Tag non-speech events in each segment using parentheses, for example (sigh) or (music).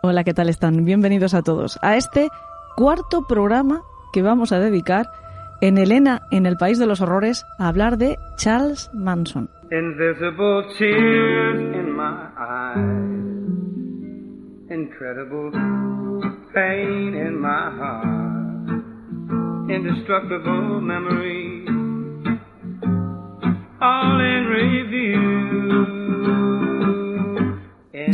Hola, ¿qué tal están? Bienvenidos a todos a este cuarto programa que vamos a dedicar en Elena, en el País de los Horrores, a hablar de Charles Manson. Invisible tears in my eyes, incredible pain in my heart, indestructible memories, all in review.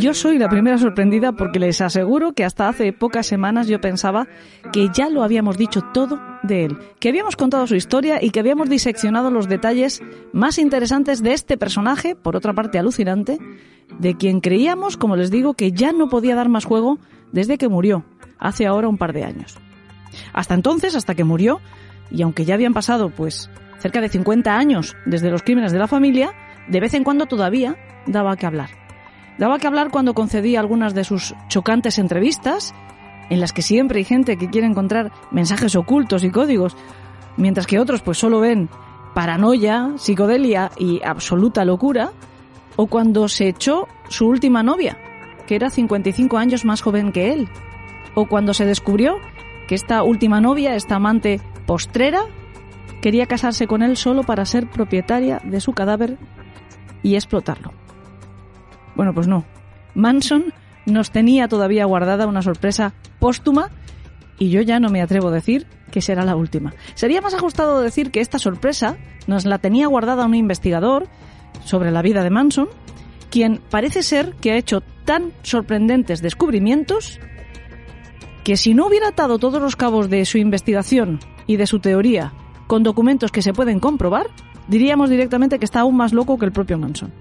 Yo soy la primera sorprendida porque les aseguro que hasta hace pocas semanas yo pensaba que ya lo habíamos dicho todo de él, que habíamos contado su historia y que habíamos diseccionado los detalles más interesantes de este personaje, por otra parte alucinante, de quien creíamos, como les digo, que ya no podía dar más juego desde que murió, hace ahora un par de años. Hasta entonces, hasta que murió, y aunque ya habían pasado pues cerca de 50 años desde los crímenes de la familia, de vez en cuando todavía daba que hablar. Daba que hablar cuando concedía algunas de sus chocantes entrevistas, en las que siempre hay gente que quiere encontrar mensajes ocultos y códigos, mientras que otros pues solo ven paranoia, psicodelia y absoluta locura, o cuando se echó su última novia, que era 55 años más joven que él, o cuando se descubrió que esta última novia, esta amante postrera, quería casarse con él solo para ser propietaria de su cadáver y explotarlo. Bueno, pues no. Manson nos tenía todavía guardada una sorpresa póstuma y yo ya no me atrevo a decir que será la última. Sería más ajustado decir que esta sorpresa nos la tenía guardada un investigador sobre la vida de Manson, quien parece ser que ha hecho tan sorprendentes descubrimientos que si no hubiera atado todos los cabos de su investigación y de su teoría con documentos que se pueden comprobar, diríamos directamente que está aún más loco que el propio Manson.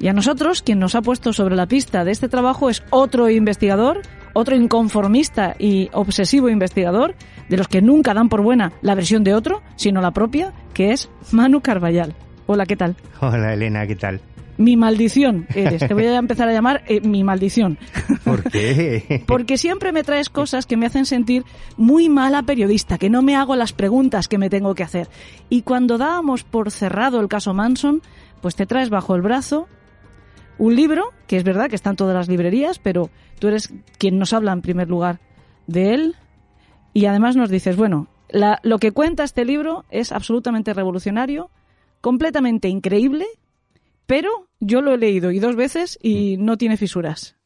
Y a nosotros, quien nos ha puesto sobre la pista de este trabajo es otro investigador, otro inconformista y obsesivo investigador, de los que nunca dan por buena la versión de otro, sino la propia, que es Manu Carballal. Hola, ¿qué tal? Hola, Elena, ¿qué tal? Mi maldición eres. Te voy a empezar a llamar eh, mi maldición. ¿Por qué? (laughs) Porque siempre me traes cosas que me hacen sentir muy mala periodista, que no me hago las preguntas que me tengo que hacer. Y cuando dábamos por cerrado el caso Manson, pues te traes bajo el brazo un libro, que es verdad que está en todas las librerías, pero tú eres quien nos habla en primer lugar de él y además nos dices, bueno, lo que cuenta este libro es absolutamente revolucionario, completamente increíble, pero yo lo he leído y dos veces y no tiene fisuras.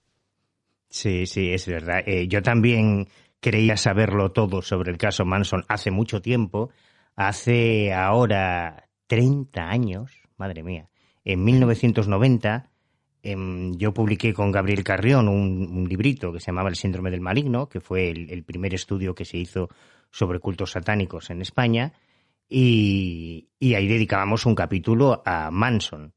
Sí, sí, es verdad. Eh, yo también creía saberlo todo sobre el caso Manson hace mucho tiempo, hace ahora 30 años, madre mía, en 1990 Em, yo publiqué con Gabriel Carrión un, librito que se llamaba El síndrome del maligno, que fue el, primer estudio que se hizo sobre cultos satánicos en España, y, ahí dedicábamos un capítulo a Manson,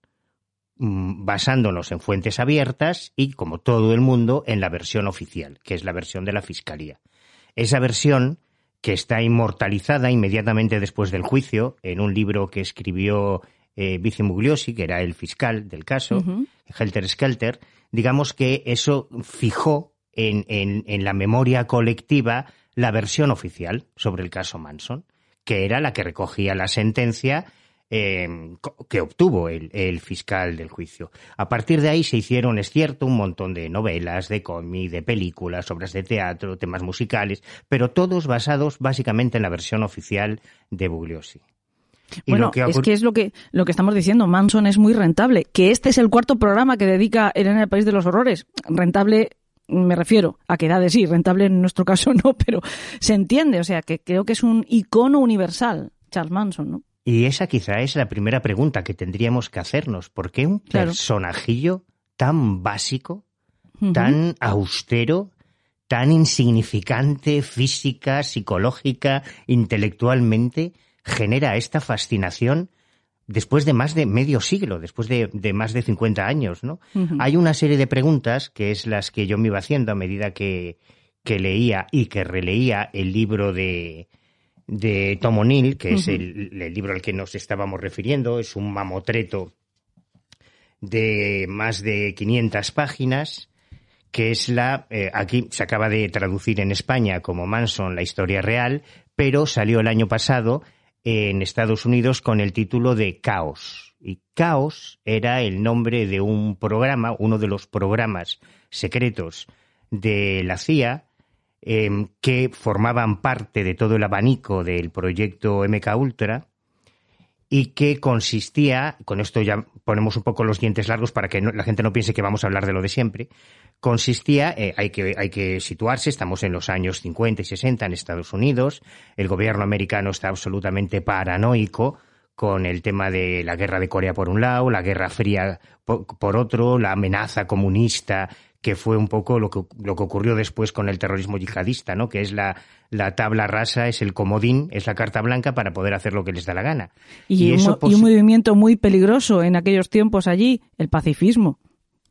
mm, basándonos en fuentes abiertas y, como todo el mundo, en la versión oficial, que es la versión de la Fiscalía. Esa versión, que está inmortalizada inmediatamente después del juicio, en un libro que escribió eh, Mugliosi, que era el fiscal del caso, Helter Skelter, digamos que eso fijó en, en, la memoria colectiva la versión oficial sobre el caso Manson, que era la que recogía la sentencia em, que obtuvo el, el, fiscal del juicio. A partir de ahí se hicieron, es cierto, un montón de novelas, de cómic, de películas, obras de teatro, temas musicales, pero todos basados básicamente en la versión oficial de Bugliosi bueno, es que es lo que, lo que estamos diciendo. Manson es muy rentable. Que este es el cuarto programa que dedica Elena el País de los Horrores. Rentable, me refiero a que da de sí. Rentable en nuestro caso (laughs) no, pero se entiende. O sea, que creo que es un icono universal, Charles Manson, ¿no? Y esa quizá es la primera pregunta que tendríamos que hacernos. ¿Por qué un personajillo tan básico, tan austero, tan insignificante física, psicológica, intelectualmente, genera esta fascinación después de más de medio siglo, después de, más de 50 años, ¿no? Hay una serie de preguntas que es las que yo me iba haciendo a medida que, leía y que releía el libro de, de Tom O'Neill, que es el, libro al que nos estábamos refiriendo, es un mamotreto de más de 500 páginas, que es la, eh, aquí se acaba de traducir en España como Manson, la historia real, pero salió el año pasado en Estados Unidos con el título de Caos. Y Caos era el nombre de un programa, uno de los programas secretos de la CIA em, que formaban parte de todo el abanico del proyecto MK Ultra y que consistía, con esto ya ponemos un poco los dientes largos para que la gente no piense que vamos a hablar de lo de siempre, consistía, eh, hay, que, hay que situarse, estamos en los años 50 y 60 en Estados Unidos, el gobierno americano está absolutamente paranoico con el tema de la guerra de Corea por un lado, la guerra fría por, otro, la amenaza comunista que fue un poco lo que, lo que ocurrió después con el terrorismo yihadista, ¿no? que es la, la tabla rasa, es el comodín, es la carta blanca para poder hacer lo que les da la gana. Y, un, movimiento muy peligroso en aquellos tiempos allí, el pacifismo.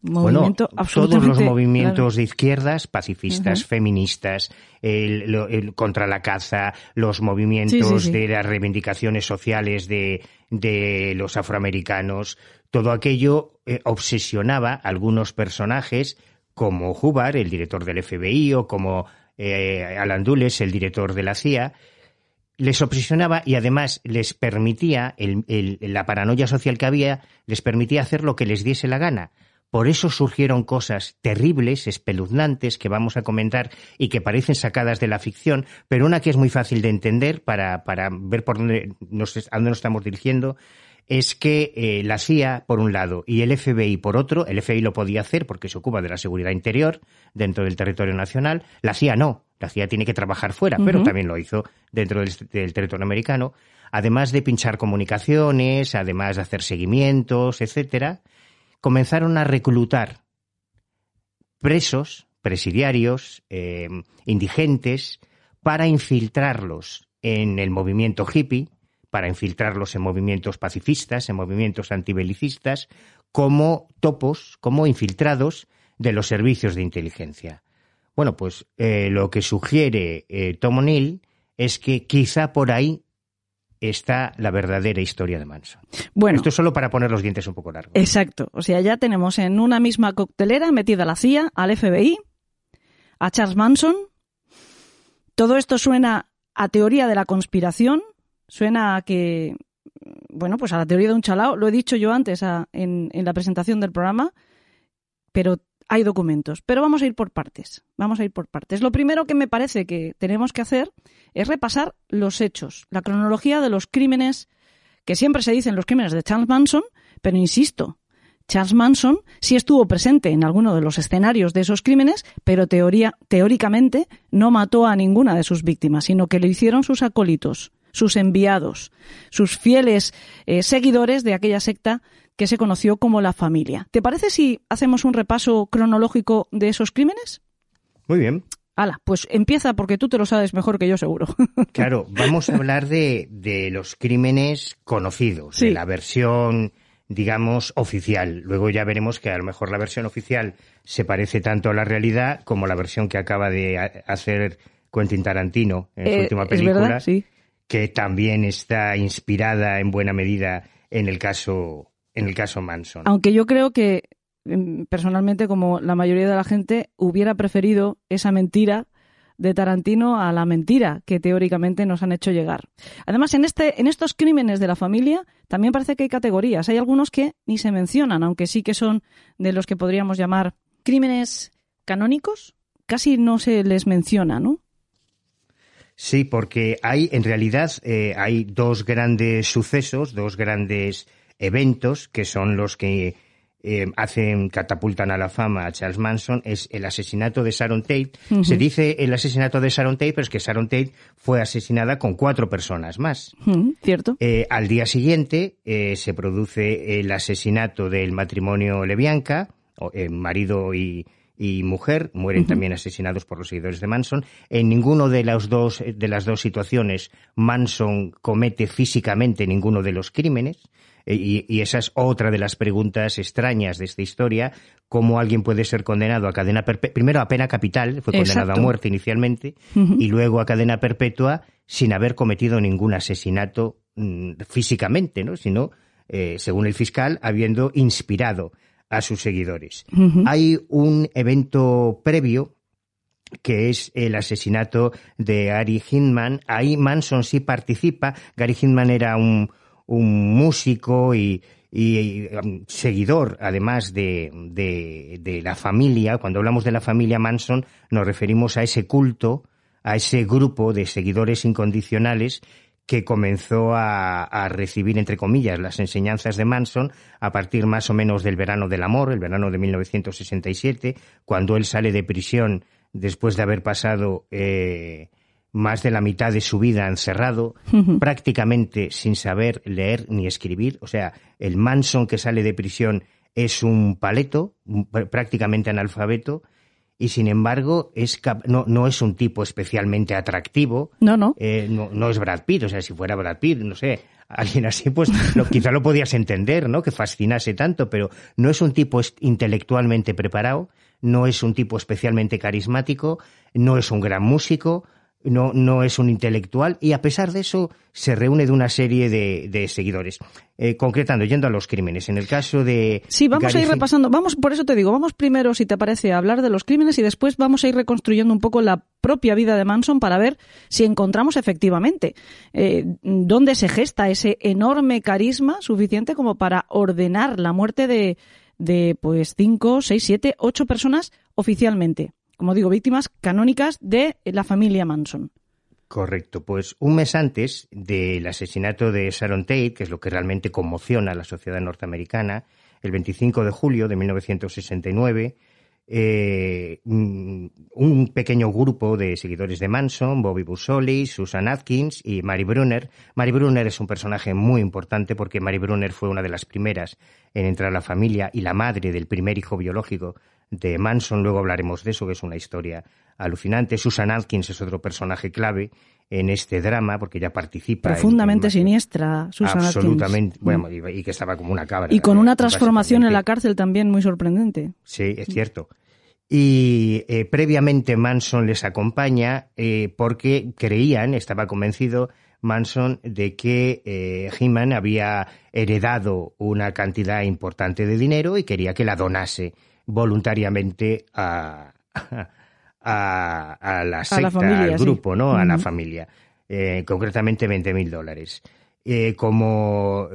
Movimiento bueno, todos los movimientos de izquierdas, pacifistas, feministas, el, contra la caza, los movimientos de las reivindicaciones sociales de, de los afroamericanos, todo aquello eh, obsesionaba a algunos personajes como Hubbard, el director del FBI, o como eh, Alan Dulles, el director de la CIA, les obsesionaba y además les permitía, la paranoia social que había, les permitía hacer lo que les diese la gana. Por eso surgieron cosas terribles, espeluznantes, que vamos a comentar y que parecen sacadas de la ficción, pero una que es muy fácil de entender para, para ver por dónde nos, a dónde nos estamos dirigiendo, es que eh, la CIA, por un lado, y el FBI, por otro, el FBI lo podía hacer porque se ocupa de la seguridad interior dentro del territorio nacional, la CIA no, la CIA tiene que trabajar fuera, pero también lo hizo dentro del, del, territorio americano, además de pinchar comunicaciones, además de hacer seguimientos, etcétera, comenzaron a reclutar presos, presidiarios, eh, indigentes, para infiltrarlos en el movimiento hippie, para infiltrarlos en movimientos pacifistas, en movimientos antibelicistas, como topos, como infiltrados de los servicios de inteligencia. Bueno, pues eh, lo que sugiere eh, Tom O'Neill es que quizá por ahí está la verdadera historia de Manson. Bueno, esto es solo para poner los dientes un poco largos. Exacto. O sea, ya tenemos en una misma coctelera metida la CIA, al FBI, a Charles Manson. Todo esto suena a teoría de la conspiración, Suena a que, bueno, pues a la teoría de un chalao, lo he dicho yo antes en, en la presentación del programa, pero hay documentos. Pero vamos a ir por partes. Vamos a ir por partes. Lo primero que me parece que tenemos que hacer es repasar los hechos, la cronología de los crímenes que siempre se dicen los crímenes de Charles Manson, pero insisto, Charles Manson sí estuvo presente en alguno de los escenarios de esos crímenes, pero teoría, teóricamente no mató a ninguna de sus víctimas, sino que lo hicieron sus acólitos, sus enviados, sus fieles eh, seguidores de aquella secta que se conoció como la familia. ¿Te parece si hacemos un repaso cronológico de esos crímenes? Muy bien. Hala, pues empieza porque tú te lo sabes mejor que yo seguro. (laughs) Claro, vamos a hablar de, de los crímenes conocidos, de la versión, digamos, oficial. Luego ya veremos que a lo mejor la versión oficial se parece tanto a la realidad como la versión que acaba de hacer Quentin Tarantino en su eh, última película. verdad, sí que también está inspirada en buena medida en el caso en el caso Manson. Aunque yo creo que em, personalmente como la mayoría de la gente hubiera preferido esa mentira de Tarantino a la mentira que teóricamente nos han hecho llegar. Además, en, este, en estos crímenes de la familia también parece que hay categorías. Hay algunos que ni se mencionan, aunque sí que son de los que podríamos llamar crímenes canónicos. Casi no se les menciona, ¿no? Sí, porque hay, en realidad, eh, hay dos grandes sucesos, dos grandes eventos que son los que eh, hacen, catapultan a la fama a Charles Manson, es el asesinato de Sharon Tate. Se dice el asesinato de Sharon Tate, pero es que Sharon Tate fue asesinada con cuatro personas más. Cierto. Eh, al día siguiente se produce el asesinato del matrimonio Lebianca, marido y, y mujer mueren también asesinados por los seguidores de Manson. En ninguno de las dos de las dos situaciones Manson comete físicamente ninguno de los crímenes. E, y, esa es otra de las preguntas extrañas de esta historia, cómo alguien puede ser condenado a cadena perpetua, primero a pena capital, fue condenado a muerte inicialmente, y luego a cadena perpetua sin haber cometido ningún asesinato mm, físicamente, ¿no? sino, eh, según el fiscal, habiendo inspirado a sus seguidores. Hay un evento previo que es el asesinato de Gary Hinman. Ahí Manson sí participa. Gary Hinman era un, un músico y, y, um, seguidor, además de, de, de, la familia. Cuando hablamos de la familia Manson, nos referimos a ese culto, a ese grupo de seguidores incondicionales que comenzó a, a, recibir, entre comillas, las enseñanzas de Manson a partir más o menos del verano del amor, el verano de 1967, cuando él sale de prisión después de haber pasado eh, más de la mitad de su vida encerrado, prácticamente sin saber leer ni escribir. O sea, el Manson que sale de prisión es un paleto, prácticamente analfabeto, y sin embargo es no, no es un tipo especialmente atractivo. No, no. Eh, no. no. es Brad Pitt, o sea, si fuera Brad Pitt, no sé, alguien así, pues lo, quizá lo podías entender, ¿no? Que fascinase tanto, pero no es un tipo intelectualmente preparado, no es un tipo especialmente carismático, no es un gran músico, no, no es un intelectual y a pesar de eso se reúne de una serie de, de seguidores. Eh, concretando, yendo a los crímenes, en el caso de... Sí, vamos a ir repasando, vamos, por eso te digo, vamos primero, si te parece, a hablar de los crímenes y después vamos a ir reconstruyendo un poco la propia vida de Manson para ver si encontramos efectivamente eh, dónde se gesta ese enorme carisma suficiente como para ordenar la muerte de, de pues cinco, seis, siete, ocho personas oficialmente como digo, víctimas canónicas de la familia Manson. Correcto. Pues un mes antes del asesinato de Sharon Tate, que es lo que realmente conmociona a la sociedad norteamericana, el 25 de julio de 1969, eh, un pequeño grupo de seguidores de Manson, Bobby Busoli, Susan Atkins y Mary Brunner. Mary Brunner es un personaje muy importante porque Mary Brunner fue una de las primeras en entrar a la familia y la madre del primer hijo biológico de Manson, luego hablaremos de eso, que es una historia alucinante. Susan Atkins es otro personaje clave en este drama, porque ella participa. Profundamente siniestra, Susan Absolutamente, Atkins. bueno, y, y, que estaba como una cabra. Y con una transformación en la cárcel también muy sorprendente. Sí, es cierto. Y eh, previamente Manson les acompaña eh, porque creían, estaba convencido Manson de que eh, He-Man había heredado una cantidad importante de dinero y quería que la donase voluntariamente a, a, a la secta, familia, al grupo, sí. ¿no? A uh -huh. la familia. Eh, concretamente 20 mil dólares. Eh, como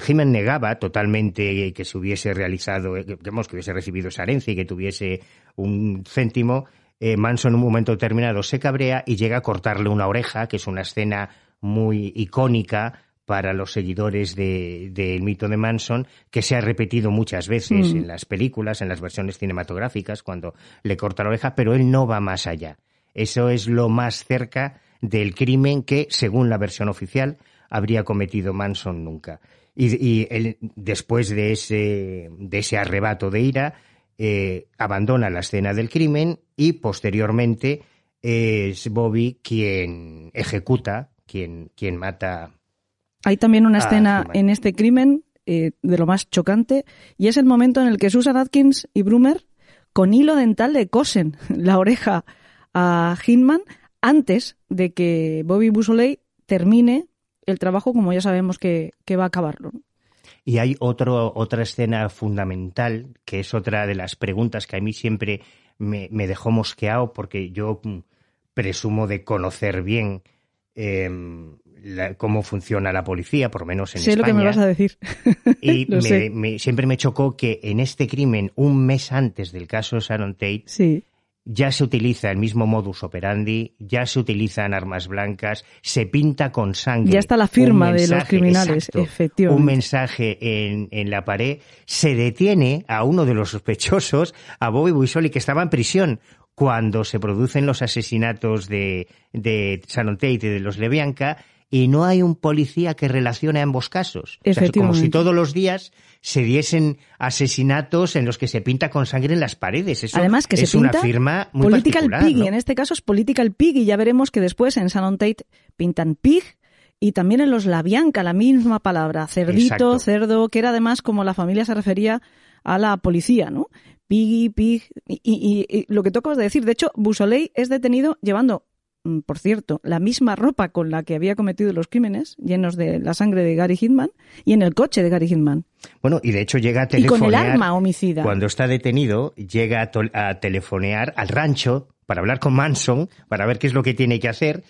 Jiménez negaba totalmente que se hubiese realizado, que, digamos, que hubiese recibido esa herencia y que tuviese un céntimo, eh, Manson en un momento determinado se cabrea y llega a cortarle una oreja, que es una escena muy icónica para los seguidores del de, de mito de Manson, que se ha repetido muchas veces mm. en las películas, en las versiones cinematográficas, cuando le corta la oreja, pero él no va más allá. Eso es lo más cerca del crimen que, según la versión oficial, habría cometido Manson nunca. Y, y él, después de ese, de ese arrebato de ira, eh, abandona la escena del crimen y posteriormente es Bobby quien ejecuta, quien, quien mata hay también una escena ah, en este crimen eh, de lo más chocante y es el momento en el que Susan Atkins y Brumer con hilo dental le cosen (laughs) la oreja a Hinman antes de que Bobby Busoley termine el trabajo como ya sabemos que, que va a acabarlo. Y hay otro, otra escena fundamental, que es otra de las preguntas que a mí siempre me, me dejó mosqueado, porque yo mm, presumo de conocer bien eh, la, cómo funciona la policía, por lo menos en sé España. lo que me vas a decir. y (laughs) me, me, siempre me chocó que en este crimen, un mes antes del caso Sharon Tate, sí. ya se utiliza el mismo modus operandi, ya se utilizan armas blancas, se pinta con sangre. Ya está la firma mensaje, de los criminales, exacto, efectivamente. Un mensaje en, en, la pared. Se detiene a uno de los sospechosos, a Bobby Buisoli, que estaba en prisión cuando se producen los asesinatos de, de Sharon Tate y de los Levianca, y no hay un policía que relacione ambos casos. O sea, como si todos los días se diesen asesinatos en los que se pinta con sangre en las paredes. Eso Además que es se pinta una firma muy political pig, ¿no? en este caso es political pig, y ya veremos que después en Shannon Tate pintan pig, y también en los Labianca, la misma palabra, cerdito, Exacto. cerdo, que era además como la familia se refería a la policía, ¿no? Piggy, pig, y, y, y, lo que tocas de decir, de hecho, Busoley es detenido llevando por cierto, la misma ropa con la que había cometido los crímenes, llenos de la sangre de Gary Hitman, y en el coche de Gary Hitman. Bueno, y de hecho llega a Y telefonear. con el arma homicida. Cuando está detenido, llega a, a telefonear al rancho para hablar con Manson, para ver qué es lo que tiene que hacer.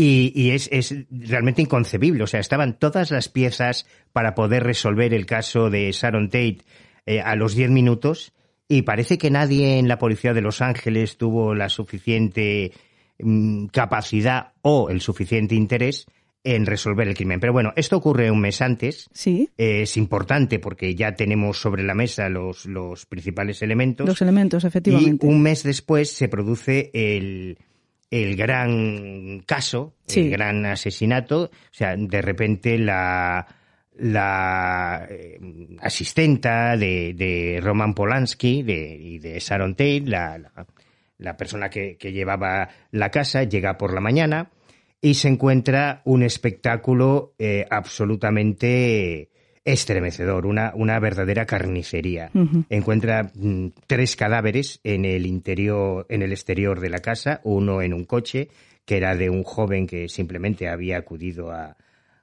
Y, es, realmente inconcebible. O sea, estaban todas las piezas para poder resolver el caso de Sharon Tate eh, a los 10 minutos y parece que nadie en la policía de Los Ángeles tuvo la suficiente mm, capacidad o el suficiente interés en resolver el crimen. Pero bueno, esto ocurre un mes antes. Sí. es importante porque ya tenemos sobre la mesa los, los principales elementos. Los elementos, efectivamente. Y un mes después se produce el, el gran caso, el gran asesinato. O sea, de repente la, la eh, asistenta de, de, Roman Polanski de, y de Sharon Tate, la, la, persona que, que, llevaba la casa, llega por la mañana y se encuentra un espectáculo eh, absolutamente estremecedor, una, una verdadera carnicería. Encuentra mm, tres cadáveres en el interior, en el exterior de la casa, uno en un coche, que era de un joven que simplemente había acudido a,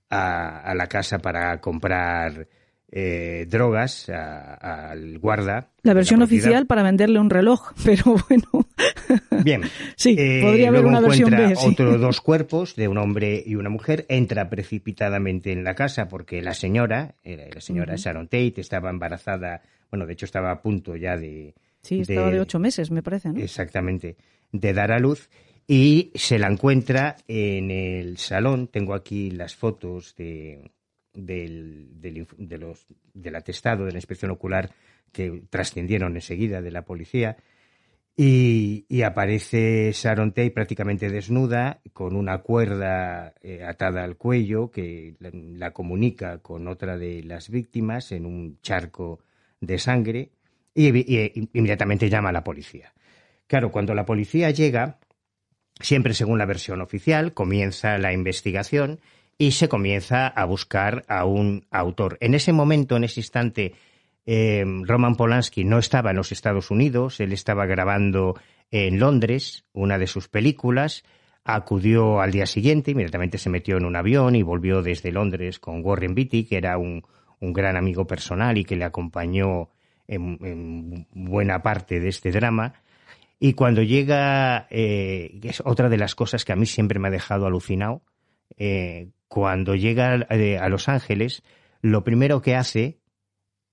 a, la casa para comprar eh, drogas al guarda. La versión oficial para venderle un reloj, (laughs) pero bueno. Bien. (laughs) sí, eh, podría haber una versión B. Otros (laughs) dos cuerpos de un hombre y una mujer. Entra precipitadamente en la casa porque la señora, la señora Sharon Tate, estaba embarazada. Bueno, de hecho estaba a punto ya de. Sí, estaba de, ocho meses, me parece, ¿no? Exactamente. De dar a luz y se la encuentra en el salón. Tengo aquí las fotos de, del, de los, del atestado de la inspección ocular que trascendieron enseguida de la policía. Y, aparece Sharon Tate prácticamente desnuda, con una cuerda eh, atada al cuello que la, comunica con otra de las víctimas en un charco de sangre y, y, inmediatamente llama a la policía. Claro, cuando la policía llega, siempre según la versión oficial, comienza la investigación y se comienza a buscar a un autor. En ese momento, en ese instante, eh, Roman Polanski no estaba en los Estados Unidos, él estaba grabando en Londres una de sus películas, acudió al día siguiente, inmediatamente se metió en un avión y volvió desde Londres con Warren Beatty, que era un, gran amigo personal y que le acompañó en, buena parte de este drama. Y cuando llega, eh, es otra de las cosas que a mí siempre me ha dejado alucinado, eh, cuando llega eh, a Los Ángeles, lo primero que hace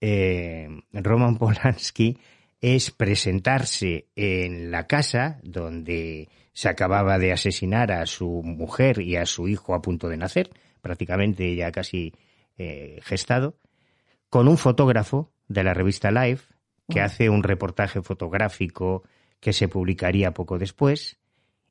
Roman (laughs) Polanski es presentarse en la casa donde se acababa de asesinar a su mujer y a su hijo a punto de nacer, prácticamente ya casi gestado, con un fotógrafo de la revista Life que hace un reportaje fotográfico que se publicaría poco después,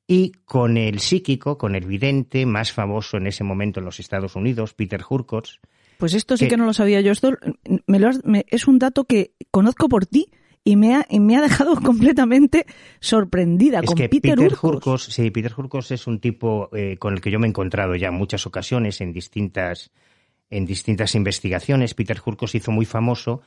y con el psíquico, con el vidente más famoso en ese momento en los Estados Unidos, Peter Hurkos. Pues esto sí que, no lo sabía yo. Esto me es un dato que conozco por ti y me ha, me ha dejado (laughs) completamente sorprendida es con que Peter, Peter Hurkos. Sí, Peter Hurkos es un tipo eh, con el que yo me he encontrado ya en muchas ocasiones en distintas, en distintas investigaciones. Peter Hurkos hizo muy famoso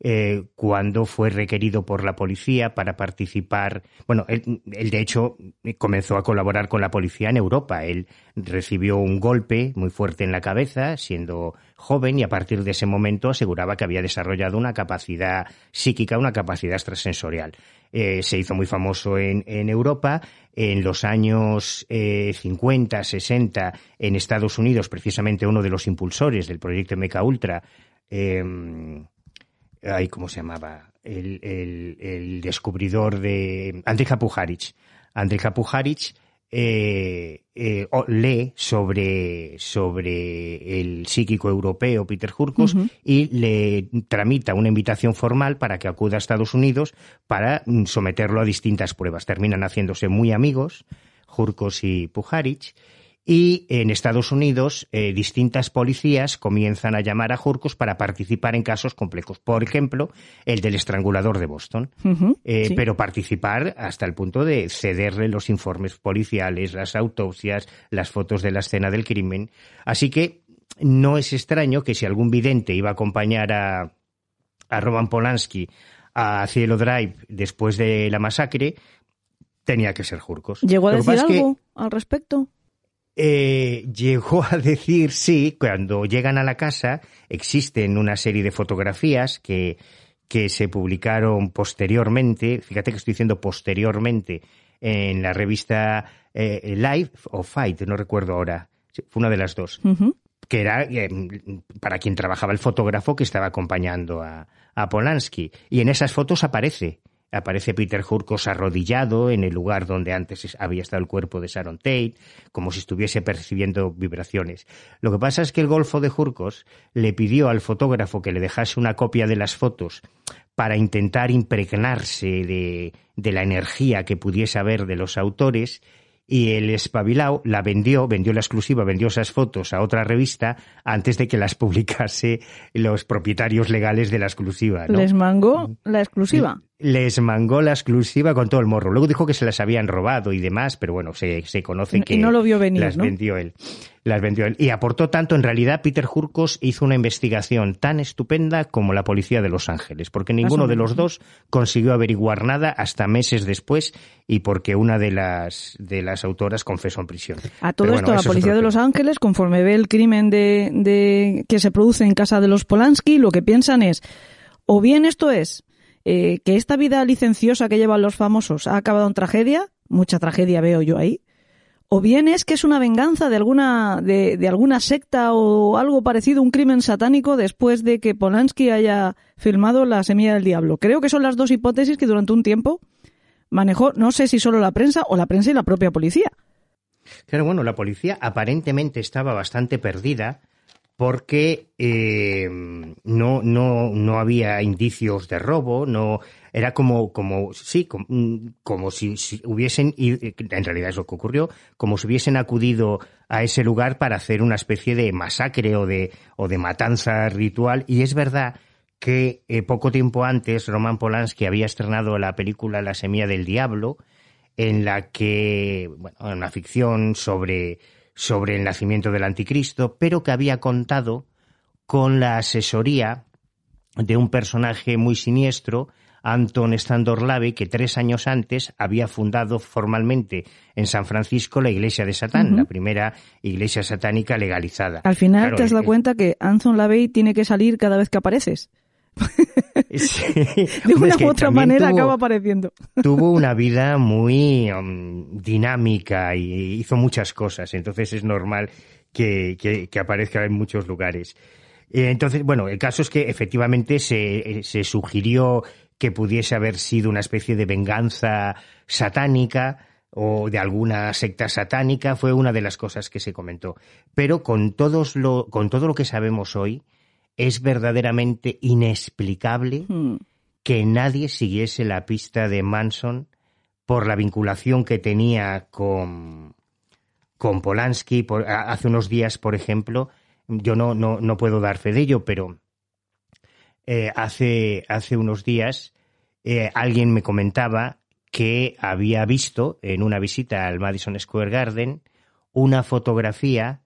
eh, cuando fue requerido por la policía para participar. Bueno, él, de hecho comenzó a colaborar con la policía en Europa. Él recibió un golpe muy fuerte en la cabeza siendo joven y a partir de ese momento aseguraba que había desarrollado una capacidad psíquica, una capacidad extrasensorial. Eh, se hizo muy famoso en, Europa. En los años 50, eh, 60, en Estados Unidos, precisamente uno de los impulsores del proyecto MK Ultra, ay, ¿cómo se llamaba? El, el, descubridor de Andrija Pujaric. Andrija Pujaric eh, eh, lee sobre, sobre el psíquico europeo Peter Hurkos y le tramita una invitación formal para que acuda a Estados Unidos para mm, someterlo a distintas pruebas. Terminan haciéndose muy amigos, Hurkos y Pujaric, y en Estados Unidos, eh, distintas policías comienzan a llamar a Jurcos para participar en casos complejos. Por ejemplo, el del estrangulador de Boston. Eh, pero participar hasta el punto de cederle los informes policiales, las autopsias, las fotos de la escena del crimen. Así que no es extraño que si algún vidente iba a acompañar a, a Roman Polanski a Cielo Drive después de la masacre, tenía que ser Jurcos. ¿Llegó a decir algo al respecto? Eh, llegó a decir sí, cuando llegan a la casa existen una serie de fotografías que, que se publicaron posteriormente, fíjate que estoy diciendo posteriormente, en la revista eh, Life o Fight, no recuerdo ahora, fue una de las dos, que era eh, para quien trabajaba el fotógrafo que estaba acompañando a, a Polanski. Y en esas fotos aparece Aparece Peter Hurkos arrodillado en el lugar donde antes había estado el cuerpo de Sharon Tate, como si estuviese percibiendo vibraciones. Lo que pasa es que el Golfo de Hurkos le pidió al fotógrafo que le dejase una copia de las fotos para intentar impregnarse de, de la energía que pudiese haber de los autores y el espabilao la vendió, vendió la exclusiva, vendió esas fotos a otra revista antes de que las publicase los propietarios legales de la exclusiva. ¿Les mangó la exclusiva? Les mangó la exclusiva con todo el morro. Luego dijo que se las habían robado y demás, pero bueno, se, se conoce que y no lo vio venir, las vendió él. Las vendió él. Y aportó tanto, en realidad, Peter Hurkos hizo una investigación tan estupenda como la policía de Los Ángeles, porque ninguno de los dos consiguió averiguar nada hasta meses después y porque una de las, de las autoras confesó en prisión. A todo esto, la policía de Los Ángeles, conforme ve el crimen de, de que se produce en casa de los Polanski, lo que piensan es, o bien esto es eh, que esta vida licenciosa que llevan los famosos ha acabado en tragedia, mucha tragedia veo yo ahí, o bien es que es una venganza de alguna, de, alguna secta o algo parecido, un crimen satánico después de que Polanski haya filmado La Semilla del Diablo. Creo que son las dos hipótesis que durante un tiempo manejó, no sé si solo la prensa o la prensa y la propia policía. Claro, bueno, la policía aparentemente estaba bastante perdida porque eh, no, no, no había indicios de robo, no era como, como sí, como, si, hubiesen, en realidad es lo que ocurrió, como si hubiesen acudido a ese lugar para hacer una especie de masacre o de, o de matanza ritual. Y es verdad que eh, poco tiempo antes Roman Polanski había estrenado la película La semilla del diablo, en la que, bueno, una ficción sobre sobre el nacimiento del anticristo, pero que había contado con la asesoría de un personaje muy siniestro, Anton Standorlave, que tres años antes había fundado formalmente en San Francisco la Iglesia de Satán, la primera iglesia satánica legalizada. Al final te has dado cuenta que Anton Lavey tiene que salir cada vez que apareces. (laughs) (laughs) de una u otra manera acaba apareciendo. (laughs) tuvo una vida muy um, dinámica y hizo muchas cosas, entonces es normal que, que, aparezca en muchos lugares. Eh, entonces, bueno, el caso es que efectivamente se, se sugirió que pudiese haber sido una especie de venganza satánica o de alguna secta satánica, fue una de las cosas que se comentó. Pero con, todos lo, con todo lo que sabemos hoy, es verdaderamente inexplicable hmm. que nadie siguiese la pista de Manson por la vinculación que tenía con, con Polanski. hace unos días, por ejemplo, yo no, no, no puedo dar fe de ello, pero eh, hace, hace unos días eh, alguien me comentaba que había visto en una visita al Madison Square Garden una fotografía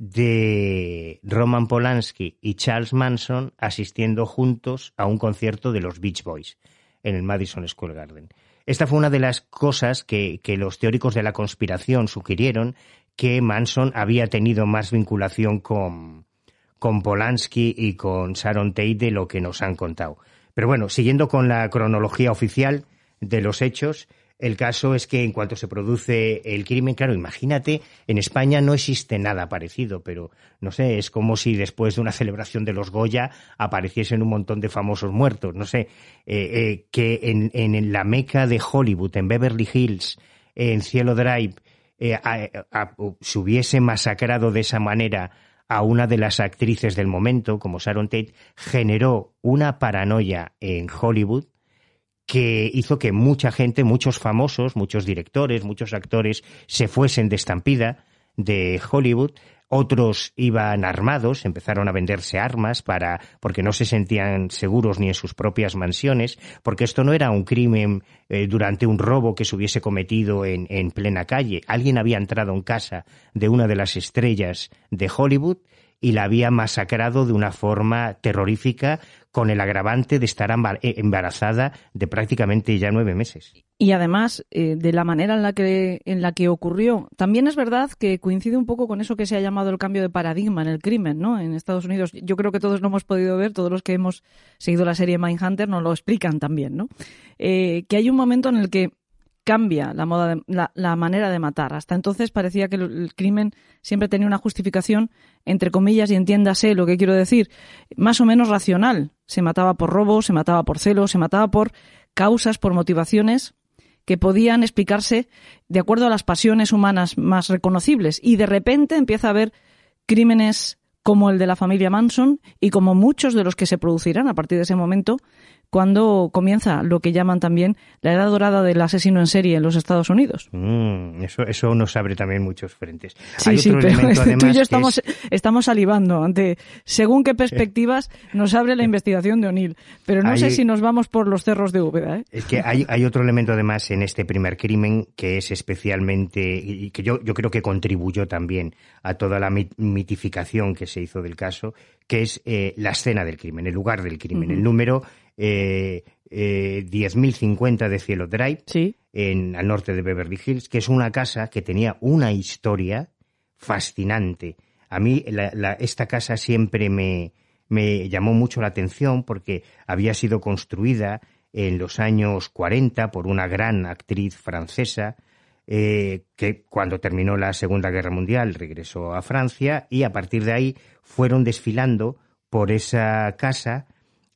de Roman Polanski y Charles Manson asistiendo juntos a un concierto de los Beach Boys en el Madison Square Garden. Esta fue una de las cosas que, los teóricos de la conspiración sugirieron que Manson había tenido más vinculación con, con Polanski y con Sharon Tate de lo que nos han contado. Pero bueno, siguiendo con la cronología oficial de los hechos, el caso es que en cuanto se produce el crimen, claro, imagínate, en España no existe nada parecido, pero no sé, es como si después de una (laughs) celebración de los Goya apareciesen un montón de famosos muertos, no sé, eh, eh, que en, la meca de Hollywood, en Beverly Hills, en Cielo Drive, eh, se hubiese masacrado de esa manera a una de las actrices del momento, como Sharon Tate, generó una paranoia en Hollywood que hizo que mucha gente, muchos famosos, muchos directores, muchos actores se fuesen de estampida de Hollywood. Otros iban armados, empezaron a venderse armas para, porque no se sentían seguros ni en sus propias mansiones, porque esto no era un crimen eh, durante un robo que se hubiese cometido en, en plena calle. Alguien había entrado en casa de una de las estrellas de Hollywood y la había masacrado de una forma terrorífica con el agravante de estar eh, embarazada de prácticamente ya nueve meses. Y además, eh, de la manera en la, que, en la que ocurrió, también es verdad que coincide un poco con eso que se ha llamado el cambio de paradigma en el crimen, ¿no? En Estados Unidos, yo creo que todos lo hemos podido ver, todos los que hemos seguido la serie Mindhunter nos lo explican también, ¿no? Eh, que hay un momento en el que cambia la, moda la, manera de matar. Hasta entonces parecía que el, crimen siempre tenía una justificación, entre comillas, y entiéndase lo que quiero decir, más o menos racional. Se mataba por robo, se mataba por celo, se mataba por causas, por motivaciones que podían explicarse de acuerdo a las pasiones humanas más reconocibles. Y de repente empieza a haber crímenes como el de la familia Manson y como muchos de los que se producirán a partir de ese momento, cuando comienza lo que llaman también la edad dorada del asesino en serie en los Estados Unidos. Mm, eso, eso nos abre también muchos frentes. Sí, sí, pero (laughs) tú y yo estamos, estamos salivando ante según qué perspectivas nos abre la (laughs) investigación de O'Neill. Pero no sé si nos vamos por los cerros de Úbeda. ¿eh? Es que hay, hay otro elemento además en este primer crimen que es especialmente, y que yo, yo creo que contribuyó también a toda la mitificación que se hizo del caso, que es eh, la escena del crimen, el lugar del crimen, el número eh, eh, 10.050 de Cielo Drive, en, al norte de Beverly Hills, que es una casa que tenía una historia fascinante. A mí esta casa siempre me, me llamó mucho la atención porque había sido construida en los años 40 por una gran actriz francesa eh, que cuando terminó la Segunda Guerra Mundial regresó a Francia y a partir de ahí fueron desfilando por esa casa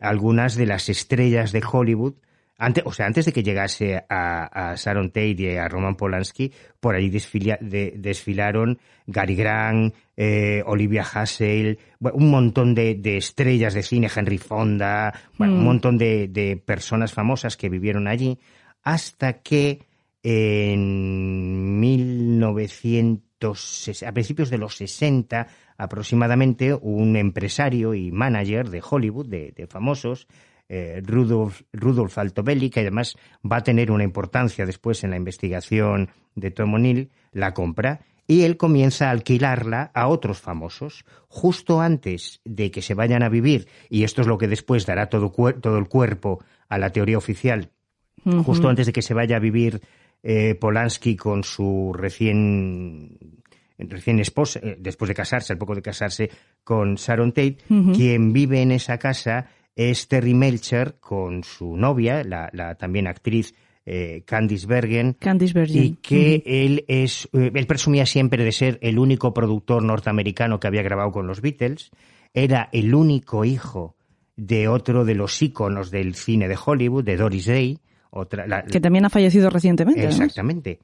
algunas de las estrellas de Hollywood, antes, o sea, antes de que llegase a, a Sharon Tate y a Roman Polanski, por allí desfilaron Gary Grant, eh, Olivia Hassel, un montón de, estrellas de cine, Henry Fonda, un mm. montón de, de, personas famosas que vivieron allí, hasta que en 1900, a principios de los 60, aproximadamente un empresario y manager de Hollywood, de, famosos, eh, Rudolf, Rudolf, Altobelli, que además va a tener una importancia después en la investigación de Tom O'Neill, la compra y él comienza a alquilarla a otros famosos justo antes de que se vayan a vivir, y esto es lo que después dará todo, todo el cuerpo a la teoría oficial, justo antes de que se vaya a vivir eh, Polanski con su recién recién esposa, eh, después de casarse, al poco de casarse con Sharon Tate, quien vive en esa casa es Terry Melcher con su novia, la, también actriz eh, Candice Bergen, y que él es, eh, él presumía siempre de ser el único productor norteamericano que había grabado con los Beatles, era el único hijo de otro de los íconos del cine de Hollywood, de Doris Day, otra, que también ha fallecido recientemente. Exactamente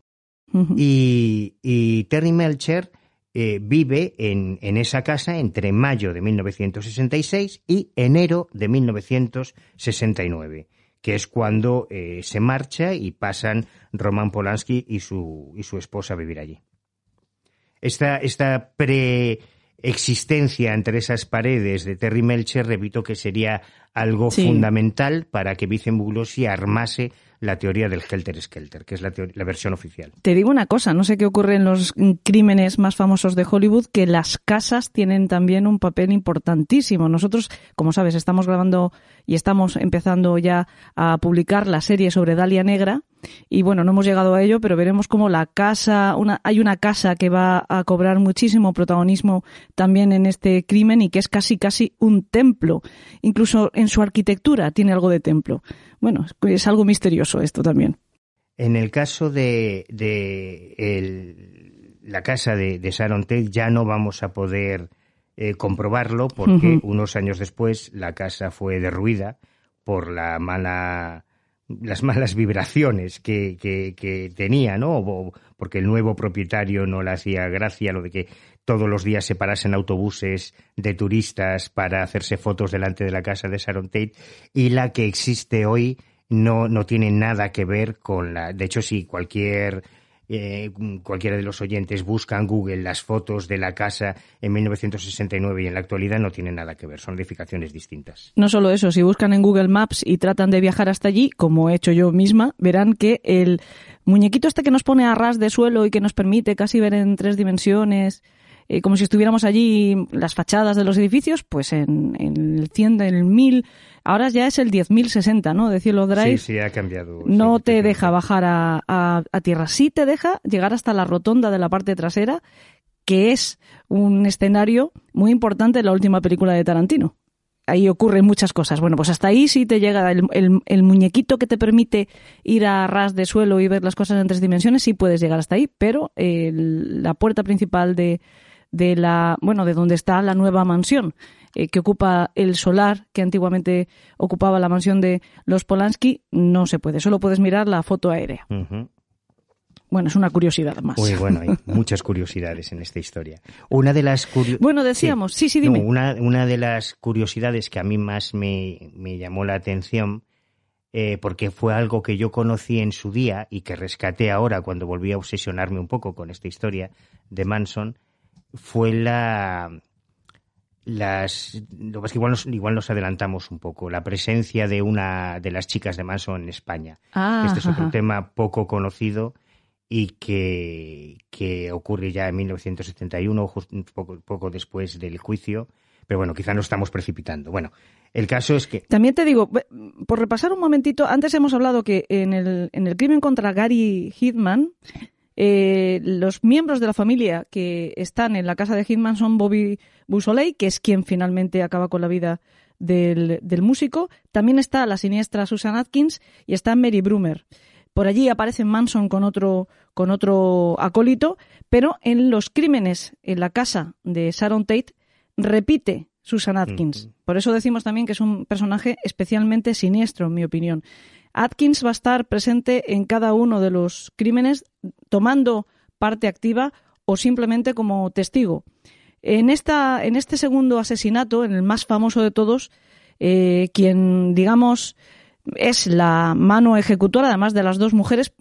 y, Terry Melcher eh, vive en, esa casa entre mayo de 1966 y enero de 1969, que es cuando eh, se marcha y pasan Roman Polanski y su, y su esposa a vivir allí. Esta, esta preexistencia entre esas paredes de Terry Melcher, repito que sería algo fundamental para que Vicen Buglossi armase la teoría del Helter Skelter, que es la, la, versión oficial. Te digo una cosa, no sé qué ocurre en los crímenes más famosos de Hollywood, que las casas tienen también un papel importantísimo. Nosotros, como sabes, estamos grabando y estamos empezando ya a publicar la serie sobre Dalia Negra. Y bueno, no hemos llegado a ello, pero veremos cómo la casa, una, hay una casa que va a cobrar muchísimo protagonismo también en este crimen y que es casi casi un templo. Incluso en su arquitectura tiene algo de templo. Bueno, es algo misterioso esto también. En el caso de, la casa de, Sharon Tate ya no vamos a poder eh, comprobarlo porque unos años después la casa fue derruida por la mala las malas vibraciones que, que, tenía, ¿no? porque el nuevo propietario no le hacía gracia lo de que todos los días se parasen autobuses de turistas para hacerse fotos delante de la casa de Sharon Tate y la que existe hoy no, no tiene nada que ver con la... De hecho, si cualquier eh, cualquiera de los oyentes busca en Google las fotos de la casa en 1969 y en la actualidad no tienen nada que ver, son edificaciones distintas. No solo eso, si buscan en Google Maps y tratan de viajar hasta allí, como he hecho yo misma, verán que el muñequito este que nos pone a ras de suelo y que nos permite casi ver en tres dimensiones eh, como si estuviéramos allí las fachadas de los edificios, pues en, en el 100, en el 1000, ahora ya es el 10.060, ¿no? De Cielo Drive. Sí, sí, ha cambiado. No sí, te deja bajar a, a- a tierra. Sí te deja llegar hasta la rotonda de la parte trasera, que es un escenario muy importante en la última película de Tarantino. Ahí ocurren muchas cosas. Bueno, pues hasta ahí sí te llega el, el- el muñequito que te permite ir a ras de suelo y ver las cosas en tres dimensiones, sí puedes llegar hasta ahí, pero el- la puerta principal de, de la, bueno, de donde está la nueva mansión, eh, que ocupa el solar que antiguamente ocupaba la mansión de los Polanski, no se puede. Solo puedes mirar la foto aérea. Bueno, es una curiosidad más. Muy bueno, hay (laughs) muchas curiosidades en esta historia. Una de las Bueno, decíamos, sí, sí, dime. No, una, una de las curiosidades que a mí más me, me llamó la atención, eh, porque fue algo que yo conocí en su día y que rescaté ahora cuando volví a obsesionarme un poco con esta historia de Manson, fue la las lo que es que igual nos, igual nos adelantamos un poco la presencia de una de las chicas de Manson en España Ah, este es otro ajá. tema poco conocido y que, que ocurre ya en 1971, justo poco, poco después del juicio. Pero bueno, quizá nos estamos precipitando. Bueno, el caso es que... También te digo, por repasar un momentito, antes hemos hablado que en el, en el crimen contra Gary Hitman, eh, los miembros de la familia que están en la casa de Hitman son Bobby Beausoleil, que es quien finalmente acaba con la vida del, del músico. También está la siniestra Susan Atkins y está Mary Brumer. Por allí aparece Manson con otro, con otro acólito, pero en los crímenes en la casa de Sharon Tate repite Susan Atkins. Por eso decimos también que es un personaje especialmente siniestro, en mi opinión. Atkins va a estar presente en cada uno de los crímenes, tomando parte activa o simplemente como testigo. En, esta, en este segundo asesinato, en el más famoso de todos, eh, quien, digamos, es la mano ejecutora, además de las dos mujeres,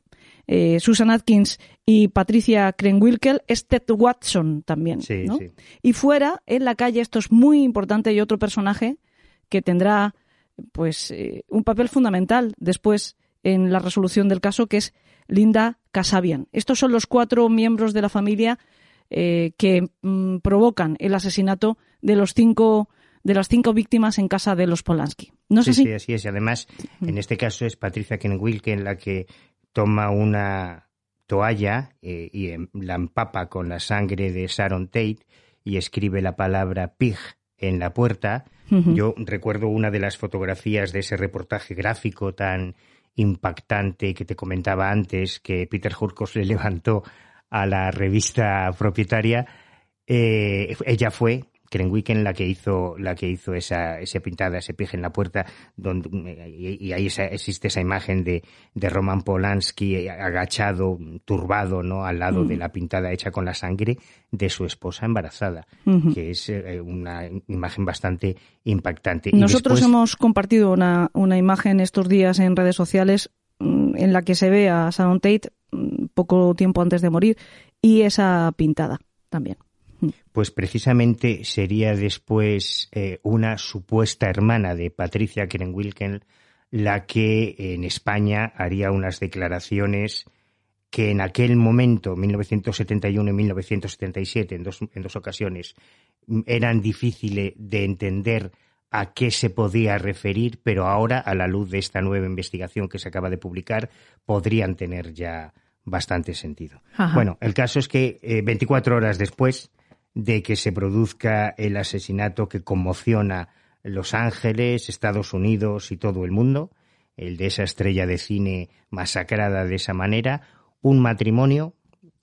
eh, Susan Atkins y Patricia Krenwinkel, es Ted Watson también. Sí, ¿no? sí. Y fuera, en la calle, esto es muy importante, y otro personaje que tendrá pues eh, un papel fundamental después en la resolución del caso, que es Linda Casabian. Estos son los cuatro miembros de la familia eh, que mm, provocan el asesinato de los cinco de las cinco víctimas en casa de los Polanski. ¿No es sí, así? sí, así es. Además, en este caso es Patricia Kenwilke la que toma una toalla eh, y em- la empapa con la sangre de Sharon Tate y escribe la palabra pig en la puerta. Yo recuerdo una de las fotografías de ese reportaje gráfico tan impactante que te comentaba antes que Peter Hurkos le levantó a la revista propietaria. Eh, ella fue Krenwicken la que hizo la que hizo esa, esa pintada, ese pije en la puerta, donde, y, y ahí esa- existe esa imagen de, de Roman Polanski agachado, turbado, ¿no? al lado de la pintada hecha con la sangre de su esposa embarazada, que es eh, una imagen bastante impactante. Y Nosotros después- hemos compartido una, una imagen estos días en redes sociales mm, en la que se ve a Sharon Tate mm, poco tiempo antes de morir y esa pintada también. Pues precisamente sería después eh, una supuesta hermana de Patricia Krenwilken la que en España haría unas declaraciones que en aquel momento, 1971 y 1977, en dos, en dos ocasiones, eran difíciles de entender a qué se podía referir, pero ahora, a la luz de esta nueva investigación que se acaba de publicar, podrían tener ya bastante sentido. Ajá. Bueno, el caso es que eh, 24 horas después de que se produzca el asesinato que conmociona Los Ángeles, Estados Unidos y todo el mundo, el de esa estrella de cine masacrada de esa manera, un matrimonio,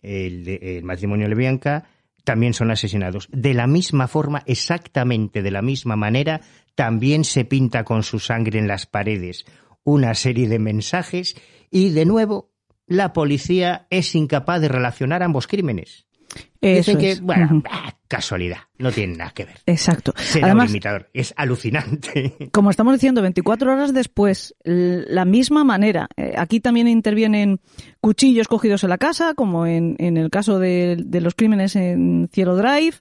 el, de- el matrimonio de Bianca, también son asesinados. De la misma forma, exactamente de la misma manera, también se pinta con su sangre en las paredes una serie de mensajes y, de nuevo, la policía es incapaz de relacionar ambos crímenes. Eso Dicen que, es. bueno, ah, casualidad, no tiene nada que ver. Exacto. Será Además, un imitador, es alucinante. (laughs) como estamos diciendo, 24 horas después, la misma manera. Eh, aquí también intervienen cuchillos cogidos en la casa, como en, en el caso de, de los crímenes en Cielo Drive.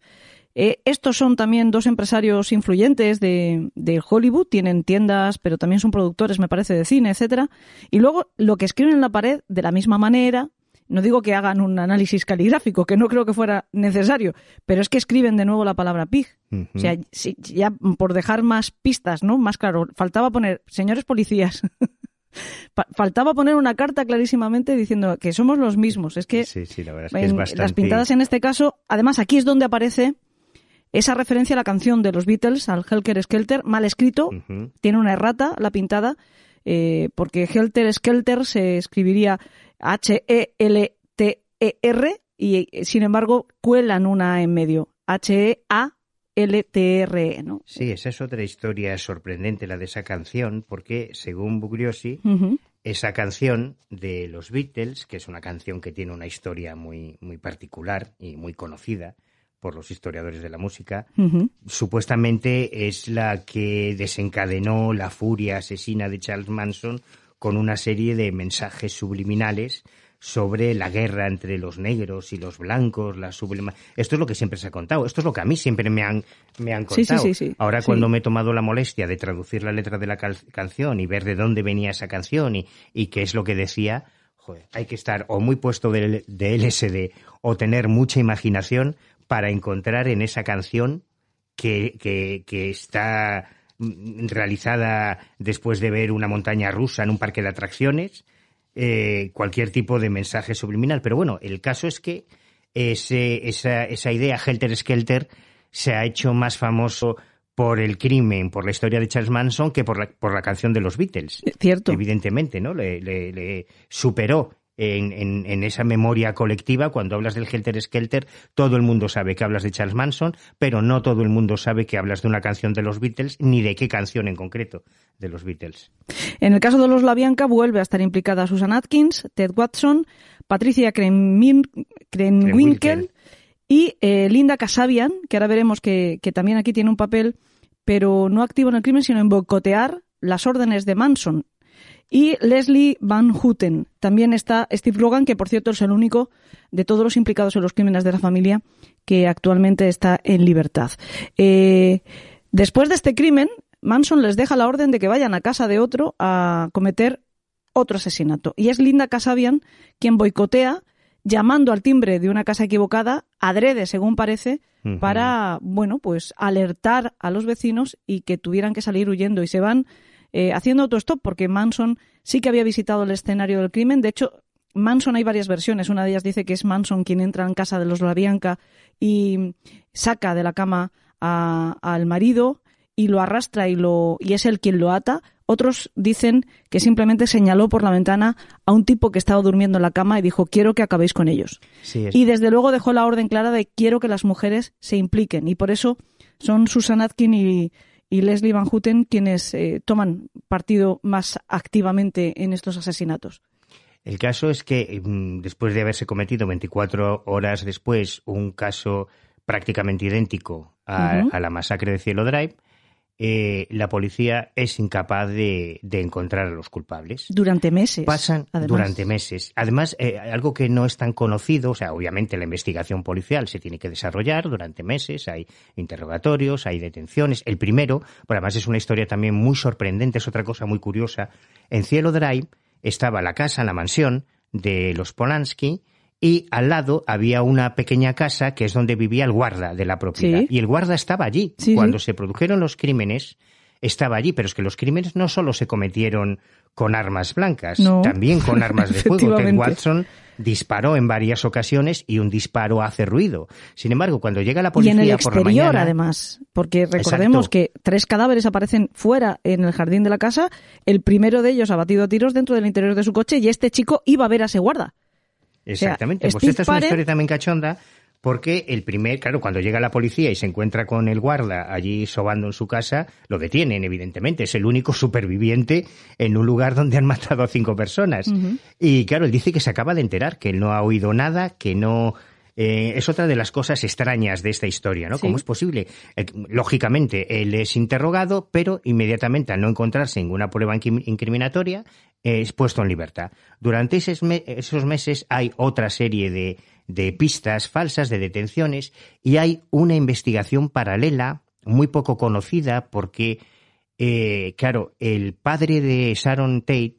Eh, estos son también dos empresarios influyentes de, de Hollywood, tienen tiendas, pero también son productores, me parece, de cine, etcétera. Y luego lo que escriben en la pared, de la misma manera, no digo que hagan un análisis caligráfico, que no creo que fuera necesario, pero es que escriben de nuevo la palabra pig. O sea, ya por dejar más pistas, ¿no? Más claro, faltaba poner, señores policías, (laughs) faltaba poner una carta clarísimamente diciendo que somos los mismos. Es que, las pintadas en este caso, además aquí es donde aparece esa referencia a la canción de los Beatles, al Helter Skelter, mal escrito, tiene una errata la pintada, eh, porque Helter Skelter se escribiría H-E-L-T-E-R y sin embargo cuelan una en medio. H-E-A-L-T-R-E, ¿no? Sí, esa es otra historia sorprendente, la de esa canción, porque según Bugliosi, esa canción de los Beatles, que es una canción que tiene una historia muy, muy particular y muy conocida, por los historiadores de la música, supuestamente es la que desencadenó la furia asesina de Charles Manson con una serie de mensajes subliminales sobre la guerra entre los negros y los blancos, la. Esto es lo que siempre se ha contado, esto es lo que a mí siempre me han, me han contado. Ahora cuando me he tomado la molestia de traducir la letra de la canción y ver de dónde venía esa canción y, y qué es lo que decía, hay que estar o muy puesto de, de LSD o tener mucha imaginación para encontrar en esa canción que, que, que está realizada después de ver una montaña rusa en un parque de atracciones, eh, cualquier tipo de mensaje subliminal. Pero bueno, el caso es que ese, esa, esa idea, Helter Skelter, se ha hecho más famoso por el crimen, por la historia de Charles Manson, que por la, por la canción de los Beatles. Cierto. Evidentemente, ¿no? Le, le, le superó en, en, esa memoria colectiva, cuando hablas del Helter Skelter, todo el mundo sabe que hablas de Charles Manson, pero no todo el mundo sabe que hablas de una canción de los Beatles, ni de qué canción en concreto de los Beatles. En el caso de los Labianca vuelve a estar implicada Susan Atkins, Ted Watson, Patricia Krenwinkel y eh, Linda Casabian, que ahora veremos que, que también aquí tiene un papel, pero no activo en el crimen, sino en boicotear las órdenes de Manson y Leslie Van Houten. También está Steve Logan, que por cierto es el único de todos los implicados en los crímenes de la familia que actualmente está en libertad. Eh, después de este crimen, Manson les deja la orden de que vayan a casa de otro a cometer otro asesinato. Y es Linda Casabian quien boicotea llamando al timbre de una casa equivocada, adrede, según parece, para, bueno, pues alertar a los vecinos y que tuvieran que salir huyendo y se van eh, haciendo autostop, porque Manson sí que había visitado el escenario del crimen. De hecho, Manson hay varias versiones. Una de ellas dice que es Manson quien entra en casa de los Labianca y saca de la cama al marido y lo arrastra y, lo, y es él quien lo ata. Otros dicen que simplemente señaló por la ventana a un tipo que estaba durmiendo en la cama y dijo quiero que acabéis con ellos. Y desde luego dejó la orden clara de quiero que las mujeres se impliquen. Y por eso son Susan Atkin y, y Leslie Van Houten quienes eh, toman partido más activamente en estos asesinatos. El caso es que mm, después de haberse cometido 24 horas después un caso prácticamente idéntico a, a la masacre de Cielo Drive, eh, la policía es incapaz de, encontrar a los culpables. Durante meses. Pasan durante meses. Además, eh, algo que no es tan conocido, o sea, obviamente la investigación policial se tiene que desarrollar durante meses, hay interrogatorios, hay detenciones. El primero, pero además es una historia también muy sorprendente, es otra cosa muy curiosa. En Cielo Drive estaba la casa, la mansión de los Polanski, y al lado había una pequeña casa que es donde vivía el guarda de la propiedad. Y el guarda estaba allí. Cuando se produjeron los crímenes, estaba allí, pero es que los crímenes no solo se cometieron con armas blancas, también con armas de (laughs) fuego. Ted Watson disparó en varias ocasiones y un disparo hace ruido. Sin embargo, cuando llega la policía y en el exterior, por la mañana, además, porque recordemos que tres cadáveres aparecen fuera en el jardín de la casa, el primero de ellos ha batido a tiros dentro del interior de su coche y este chico iba a ver a ese guarda. Exactamente. pues esta es una historia también cachonda porque el primer, claro, cuando llega la policía y se encuentra con el guarda allí sobando en su casa, lo detienen, evidentemente. Es el único superviviente en un lugar donde han matado a cinco personas. Y claro, él dice que se acaba de enterar, que él no ha oído nada, que no... Eh, es otra de las cosas extrañas de esta historia, ¿no? ¿Cómo es posible? Eh, lógicamente, él es interrogado, pero inmediatamente al no encontrarse ninguna prueba incriminatoria, es puesto en libertad. Durante esos, meses hay otra serie de, de pistas falsas, de detenciones, y hay una investigación paralela muy poco conocida porque, eh, claro, el padre de Sharon Tate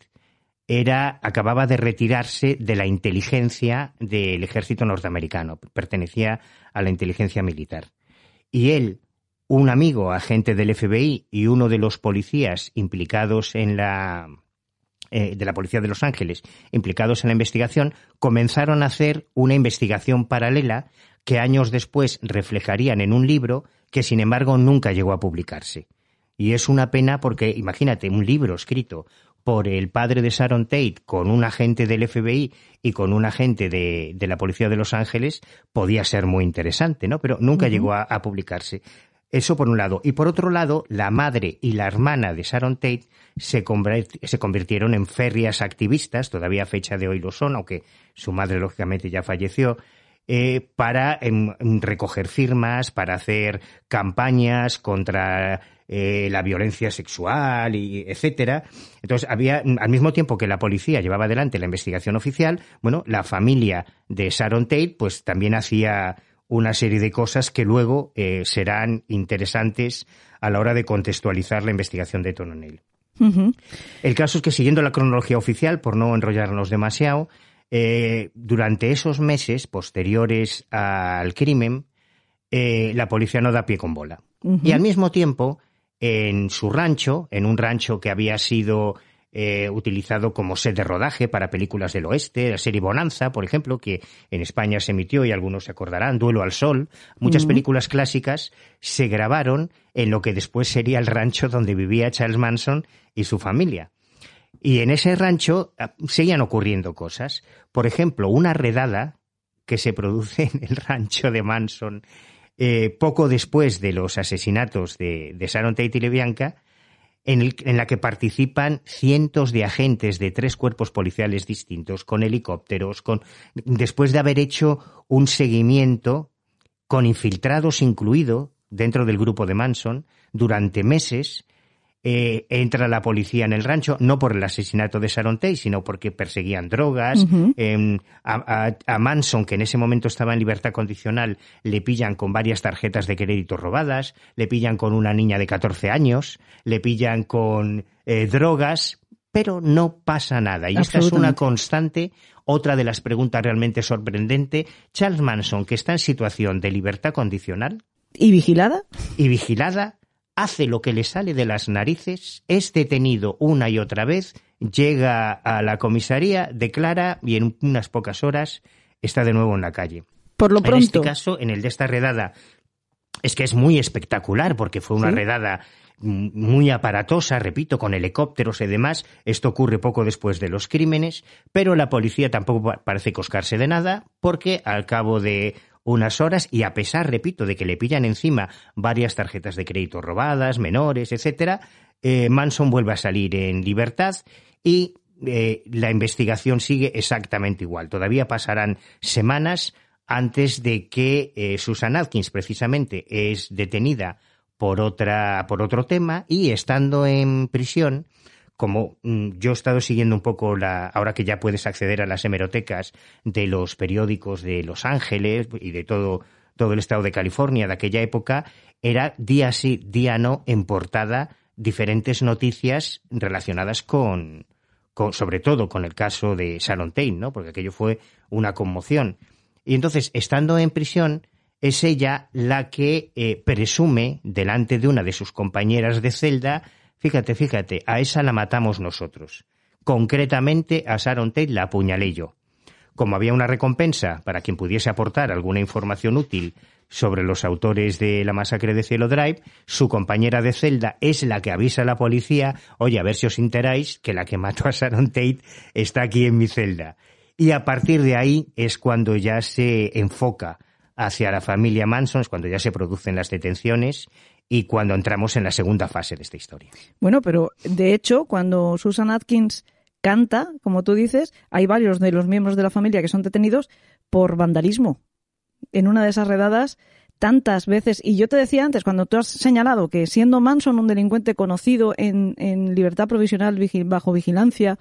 era acababa de retirarse de la inteligencia del ejército norteamericano, pertenecía a la inteligencia militar. Y él, un amigo agente del FBI y uno de los policías implicados en la eh, de la policía de Los Ángeles implicados en la investigación comenzaron a hacer una investigación paralela que años después reflejarían en un libro que sin embargo nunca llegó a publicarse. Y es una pena porque, imagínate, un libro escrito por el padre de Sharon Tate con un agente del FBI y con un agente de, de la Policía de Los Ángeles podía ser muy interesante, ¿no? Pero nunca llegó a, a, publicarse. Eso por un lado. Y por otro lado, la madre y la hermana de Sharon Tate se, se convirtieron en férreas activistas, todavía a fecha de hoy lo son, aunque su madre lógicamente ya falleció, eh, para em, recoger firmas, para hacer campañas contra eh, la violencia sexual y etcétera. Entonces había al mismo tiempo que la policía llevaba adelante la investigación oficial, bueno, la familia de Sharon Tate pues también hacía una serie de cosas que luego eh, serán interesantes a la hora de contextualizar la investigación de Tononel. El caso es que siguiendo la cronología oficial, por no enrollarnos demasiado, eh, durante esos meses posteriores al crimen, eh, la policía no da pie con bola. Y al mismo tiempo, en su rancho, en un rancho que había sido eh, utilizado como set de rodaje para películas del oeste, la serie Bonanza, por ejemplo, que en España se emitió y algunos se acordarán, Duelo al Sol, muchas películas clásicas se grabaron en lo que después sería el rancho donde vivía Charles Manson y su familia. Y en ese rancho ah, seguían ocurriendo cosas. Por ejemplo, una redada que se produce (laughs) en el rancho de Manson eh, poco después de los asesinatos de, de Sharon Tate y Levianca, en, en, la que participan cientos de agentes de tres cuerpos policiales distintos, con helicópteros, con, después de haber hecho un seguimiento con infiltrados incluido dentro del grupo de Manson durante meses, eh, entra la policía en el rancho, no por el asesinato de Sharon Tate, sino porque perseguían drogas. eh, a, a, a, Manson, que en ese momento estaba en libertad condicional, le pillan con varias tarjetas de crédito robadas, le pillan con una niña de 14 años, le pillan con eh, drogas, pero no pasa nada. Y esta es una constante. Otra de las preguntas realmente sorprendente, Charles Manson, que está en situación de libertad condicional. ¿Y vigilada? Y vigilada, hace lo que le sale de las narices, es detenido una y otra vez, llega a la comisaría, declara y en unas pocas horas está de nuevo en la calle. Por lo pronto. En este caso, en el de esta redada, es que es muy espectacular porque fue una ¿Sí? redada muy aparatosa, repito, con helicópteros y demás. Esto ocurre poco después de los crímenes, pero la policía tampoco parece coscarse de nada porque al cabo de unas horas y a pesar, repito, de que le pillan encima varias tarjetas de crédito robadas, menores, etcétera, eh, Manson vuelve a salir en libertad y eh, la investigación sigue exactamente igual. Todavía pasarán semanas antes de que eh, Susan Atkins precisamente es detenida por otra por otro tema y estando en prisión como mm, yo he estado siguiendo un poco la, ahora que ya puedes acceder a las hemerotecas de los periódicos de Los Ángeles y de todo, todo el estado de California de aquella época, era día sí, día no, en portada diferentes noticias relacionadas con, con sobre todo con el caso de Sharon Tate, ¿no? Porque aquello fue una conmoción. Y entonces, estando en prisión, es ella la que eh, presume delante de una de sus compañeras de celda Fíjate, fíjate, a esa la matamos nosotros. Concretamente a Sharon Tate la apuñalé yo. Como había una recompensa para quien pudiese aportar alguna información útil sobre los autores de la masacre de Cielo Drive, su compañera de celda es la que avisa a la policía, oye, a ver si os enteráis que la que mató a Sharon Tate está aquí en mi celda. Y a partir de ahí es cuando ya se enfoca hacia la familia Manson, es cuando ya se producen las detenciones y cuando entramos en la segunda fase de esta historia. Bueno, pero de hecho, cuando Susan Atkins canta, como tú dices, hay varios de los miembros de la familia que son detenidos por vandalismo. En una de esas redadas, tantas veces, y yo te decía antes, cuando tú has señalado que siendo Manson un delincuente conocido en, libertad provisional bajo vigilancia,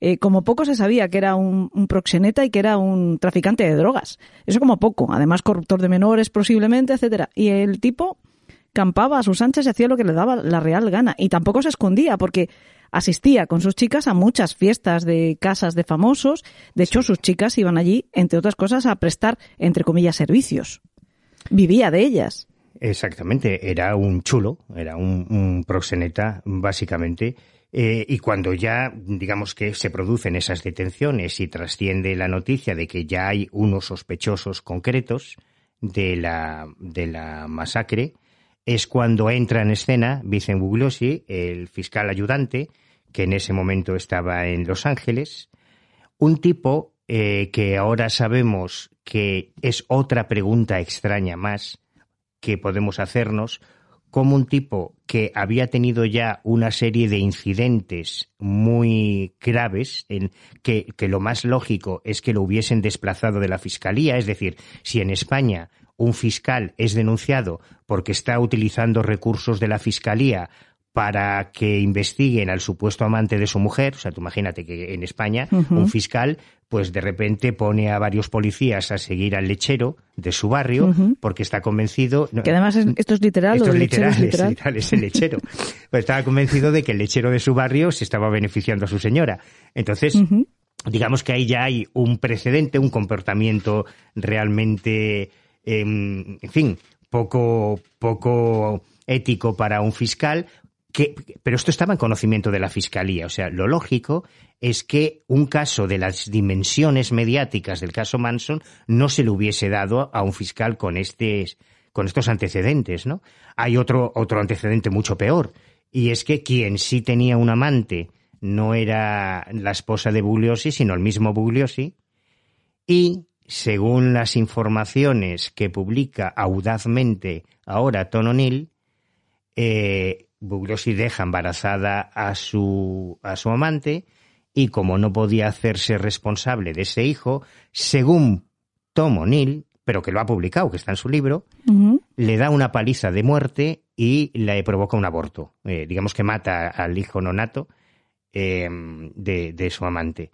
eh, como poco se sabía que era un, un, proxeneta y que era un traficante de drogas. Eso como poco. Además, corruptor de menores, posiblemente, etcétera. Y el tipo campaba a sus anchas y hacía lo que le daba la real gana. Y tampoco se escondía, porque asistía con sus chicas a muchas fiestas de casas de famosos. De hecho, sus chicas iban allí, entre otras cosas, a prestar, entre comillas, servicios. Vivía de ellas. Exactamente, era un chulo, era un, proxeneta, básicamente. Eh, y cuando ya, digamos que se producen esas detenciones y trasciende la noticia de que ya hay unos sospechosos concretos de la, de la masacre, es cuando entra en escena Vicente Bugliosi, el fiscal ayudante, que en ese momento estaba en Los Ángeles, un tipo eh, que ahora sabemos que es otra pregunta extraña más que podemos hacernos, como un tipo que había tenido ya una serie de incidentes muy graves, en que, que, lo más lógico es que lo hubiesen desplazado de la fiscalía, es decir, si en España un fiscal es denunciado porque está utilizando recursos de la fiscalía para que investiguen al supuesto amante de su mujer, o sea, tú imagínate que en España un fiscal pues de repente pone a varios policías a seguir al lechero de su barrio porque está convencido que además esto es literal esto es literal, es literal, es, el lechero. (laughs) Pues estaba convencido de que el lechero de su barrio se estaba beneficiando a su señora. Entonces digamos que ahí ya hay un precedente un comportamiento realmente em, en fin poco poco ético para un fiscal pero esto estaba en conocimiento de la Fiscalía. O sea, lo lógico es que un caso de las dimensiones mediáticas del caso Manson no se le hubiese dado a un fiscal con, con estos antecedentes, ¿no? Hay otro, otro antecedente mucho peor, y es que quien sí tenía un amante no era la esposa de Bugliosi, sino el mismo Bugliosi, y según las informaciones que publica audazmente ahora Ton O'Neill, eh, Bugliosi deja embarazada a su, a su amante y como no podía hacerse responsable de ese hijo, según Tom O'Neill, pero que lo ha publicado, que está en su libro, le da una paliza de muerte y le provoca un aborto. Eh, digamos que mata al hijo nonato eh, de, de su amante.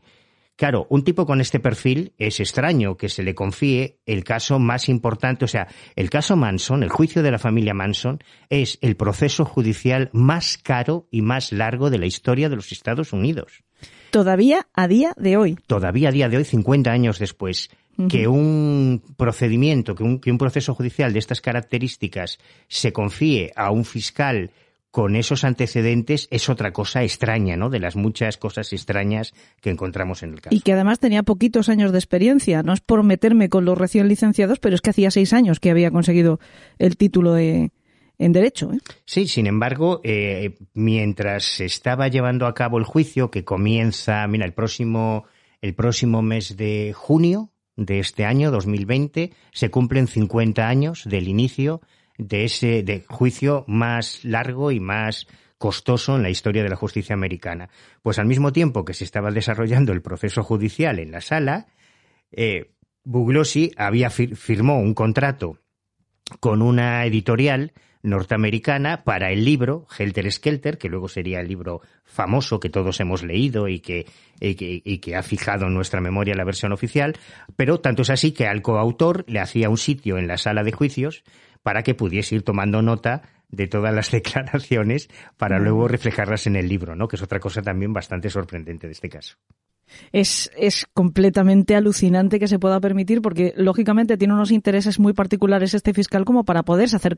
Claro, un tipo con este perfil es extraño que se le confíe el caso más importante, o sea, el caso Manson, el juicio de la familia Manson, es el proceso judicial más caro y más largo de la historia de los Estados Unidos. Todavía a día de hoy. Todavía a día de hoy, 50 años después, que un procedimiento, que un, que un proceso judicial de estas características se confíe a un fiscal con esos antecedentes es otra cosa extraña, ¿no? De las muchas cosas extrañas que encontramos en el caso. Y que además tenía poquitos años de experiencia. No es por meterme con los recién licenciados, pero es que hacía seis años que había conseguido el título de, en derecho. ¿eh? Sí, sin embargo, eh, mientras se estaba llevando a cabo el juicio, que comienza, mira, el próximo, el próximo mes de junio de este año, 2020, se cumplen 50 años del inicio de ese de juicio más largo y más costoso en la historia de la justicia americana. Pues al mismo tiempo que se estaba desarrollando el proceso judicial en la sala, eh, Buglosi había firmó un contrato con una editorial norteamericana para el libro Helter Skelter, que luego sería el libro famoso que todos hemos leído y que, y que, y que ha fijado en nuestra memoria la versión oficial, pero tanto es así que al coautor le hacía un sitio en la sala de juicios para que pudiese ir tomando nota de todas las (laughs) declaraciones para luego reflejarlas en el libro, ¿no? Que es otra cosa también bastante sorprendente de este caso. Es, es completamente alucinante que se pueda permitir porque, lógicamente, tiene unos intereses muy particulares este fiscal como para poderse hacer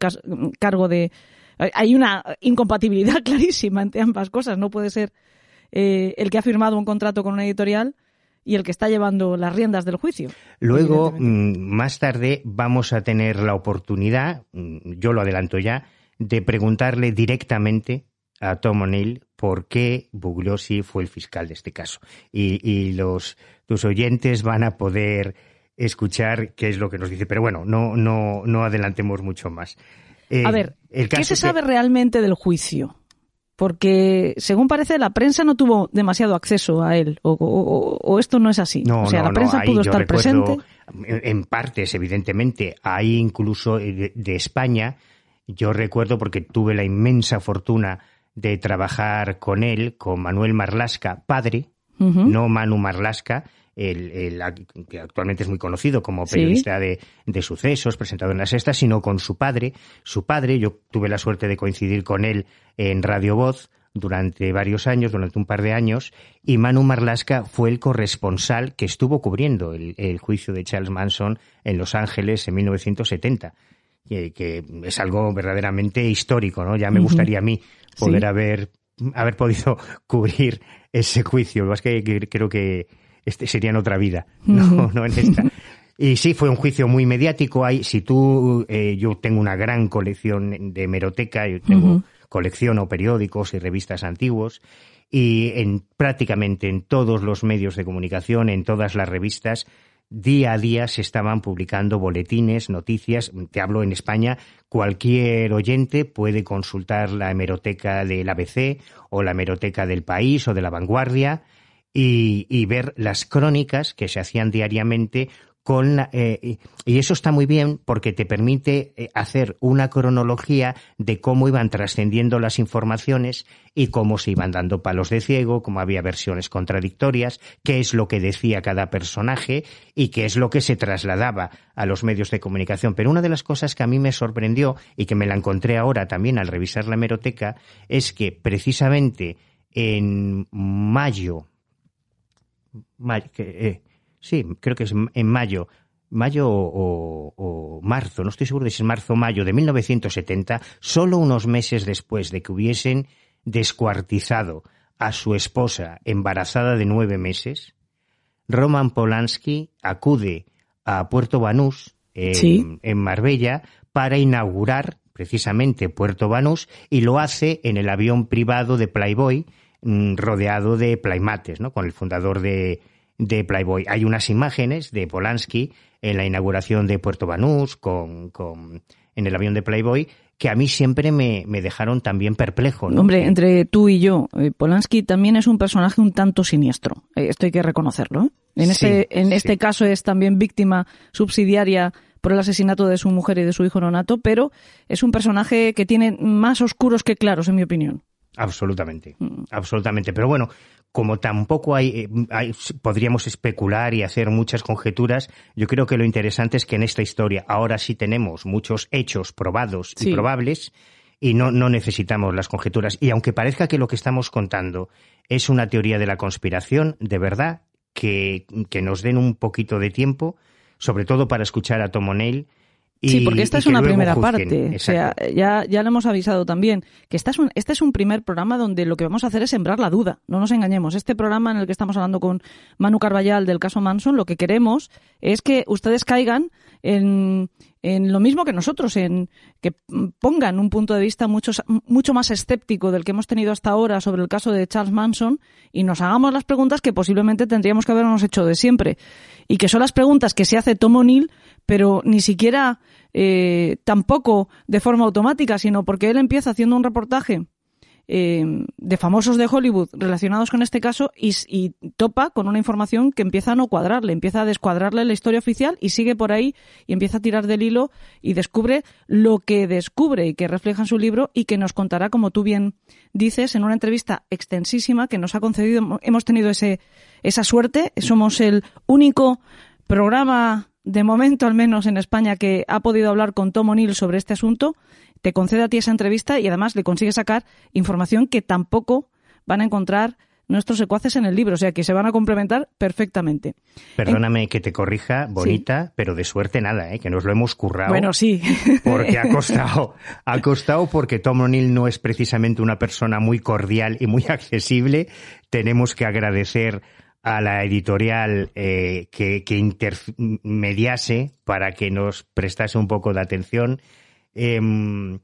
cargo de... Hay una incompatibilidad (laughs) clarísima entre ambas cosas. No puede ser eh, el que ha firmado un contrato con una editorial y el que está llevando las riendas del juicio. Luego, mm, más tarde, vamos a tener la oportunidad, mm, yo lo adelanto ya, de preguntarle directamente a Tom O'Neill por qué Bugliosi fue el fiscal de este caso. Y, los tus oyentes van a poder escuchar qué es lo que nos dice. Pero bueno, no, no, no adelantemos mucho más. a ver, ¿qué se sabe realmente del juicio? Porque según parece la prensa no tuvo demasiado acceso a él o, esto no es así. No, o sea, la prensa pudo estar presente. En partes, evidentemente, hay incluso de, España. Yo recuerdo porque tuve la inmensa fortuna de trabajar con él, con Manuel Marlasca, padre, no Manu Marlasca, el, que actualmente es muy conocido como periodista de, de, sucesos, presentado en la sexta, sino con su padre. Su padre, yo tuve la suerte de coincidir con él en Radio Voz durante varios años, durante un par de años, y Manu Marlasca fue el corresponsal que estuvo cubriendo el, juicio de Charles Manson en Los Ángeles en 1970. Que, que es algo verdaderamente histórico, ¿no? Ya me gustaría a mí poder haber, haber podido (laughs) cubrir ese juicio. Lo que, que creo que este sería en otra vida, (laughs) no, no en esta. Y sí, fue un juicio muy mediático. Hay, si tú, eh, yo tengo una gran colección de hemeroteca, yo tengo colecciono periódicos y revistas antiguos y en prácticamente en todos los medios de comunicación, en todas las revistas, día a día se estaban publicando boletines, noticias. Te hablo en España, cualquier oyente puede consultar la hemeroteca del ABC o la hemeroteca del País o de la Vanguardia y, y ver las crónicas que se hacían diariamente con eh, y eso está muy bien porque te permite eh, hacer una cronología de cómo iban trascendiendo las informaciones y cómo se iban dando palos de ciego, cómo había versiones contradictorias, qué es lo que decía cada personaje y qué es lo que se trasladaba a los medios de comunicación. Pero una de las cosas que a mí me sorprendió y que me la encontré ahora también al revisar la hemeroteca es que precisamente en mayo, eh, sí, creo que es en mayo, mayo o, marzo, no estoy seguro de si es marzo o mayo de 1970, solo unos meses después de que hubiesen descuartizado a su esposa embarazada de nueve meses, Roman Polanski acude a Puerto Banús, en, en Marbella, para inaugurar precisamente Puerto Banús y lo hace en el avión privado de Playboy, rodeado de playmates, ¿no? Con el fundador de, de Playboy. Hay unas imágenes de Polanski en la inauguración de Puerto Banús con, con en el avión de Playboy que a mí siempre me, me dejaron también perplejo. Hombre, entre tú y yo, eh, Polanski también es un personaje un tanto siniestro. Eh, esto hay que reconocerlo. ¿eh? En, este, en este caso es también víctima subsidiaria por el asesinato de su mujer y de su hijo nonato, pero es un personaje que tiene más oscuros que claros, en mi opinión. Absolutamente, mm. absolutamente. Pero bueno, como tampoco hay, hay, podríamos especular y hacer muchas conjeturas, yo creo que lo interesante es que en esta historia ahora sí tenemos muchos hechos probados y probables y no, no necesitamos las conjeturas. Y aunque parezca que lo que estamos contando es una teoría de la conspiración, de verdad, que, que nos den un poquito de tiempo, sobre todo para escuchar a Tom O'Neill, sí, porque esta es una primera parte. O sea, ya, ya lo hemos avisado también, que esta es un, este es un primer programa donde lo que vamos a hacer es sembrar la duda. No nos engañemos. Este programa en el que estamos hablando con Manu Carballal del caso Manson, lo que queremos es que ustedes caigan en, en lo mismo que nosotros, en que pongan un punto de vista mucho, mucho más escéptico del que hemos tenido hasta ahora sobre el caso de Charles Manson y nos hagamos las preguntas que posiblemente tendríamos que habernos hecho de siempre. Y que son las preguntas que se hace Tom O'Neill, pero ni siquiera eh, tampoco de forma automática, sino porque él empieza haciendo un reportaje eh, de famosos de Hollywood relacionados con este caso y, topa con una información que empieza a no cuadrarle, empieza a descuadrarle la historia oficial y sigue por ahí y empieza a tirar del hilo y descubre lo que descubre y que refleja en su libro y que nos contará, como tú bien dices, en una entrevista extensísima que nos ha concedido, hemos tenido ese, esa suerte, somos el único programa de momento al menos en España, que ha podido hablar con Tom O'Neill sobre este asunto, te concede a ti esa entrevista y además le consigue sacar información que tampoco van a encontrar nuestros secuaces en el libro, o sea que se van a complementar perfectamente. Perdóname que te corrija, bonita, pero de suerte nada, ¿eh? que nos lo hemos currado. Bueno, sí. Porque ha (laughs) costado, ha costado porque Tom O'Neill no es precisamente una persona muy cordial y muy (laughs) accesible. Tenemos que agradecer a la editorial eh, que, que, intermediase para que nos prestase un poco de atención. Em,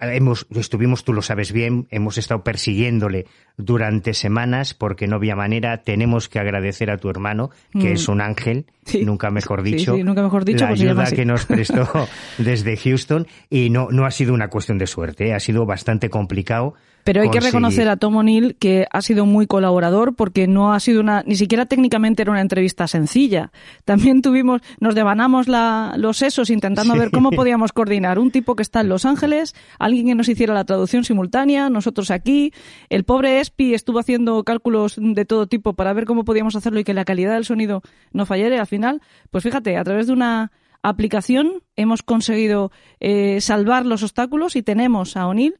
hemos, estuvimos, tú lo sabes bien, hemos estado persiguiéndole durante semanas porque no había manera. Tenemos que agradecer a tu hermano, que mm. es un ángel, nunca mejor dicho, nunca mejor dicho la pues ayuda que nos prestó (laughs) desde Houston. Y no, no ha sido una cuestión de suerte, ¿eh? ha sido bastante complicado pero hay que reconocer a Tom O'Neill que ha sido muy colaborador porque no ha sido una, ni siquiera técnicamente era una entrevista sencilla. También tuvimos, nos devanamos la, los sesos intentando ver cómo podíamos coordinar un tipo que está en Los Ángeles, alguien que nos hiciera la traducción simultánea, nosotros aquí. El pobre Espi estuvo haciendo cálculos de todo tipo para ver cómo podíamos hacerlo y que la calidad del sonido no fallara. Al final, pues fíjate, a través de una aplicación hemos conseguido eh, salvar los obstáculos y tenemos a O'Neill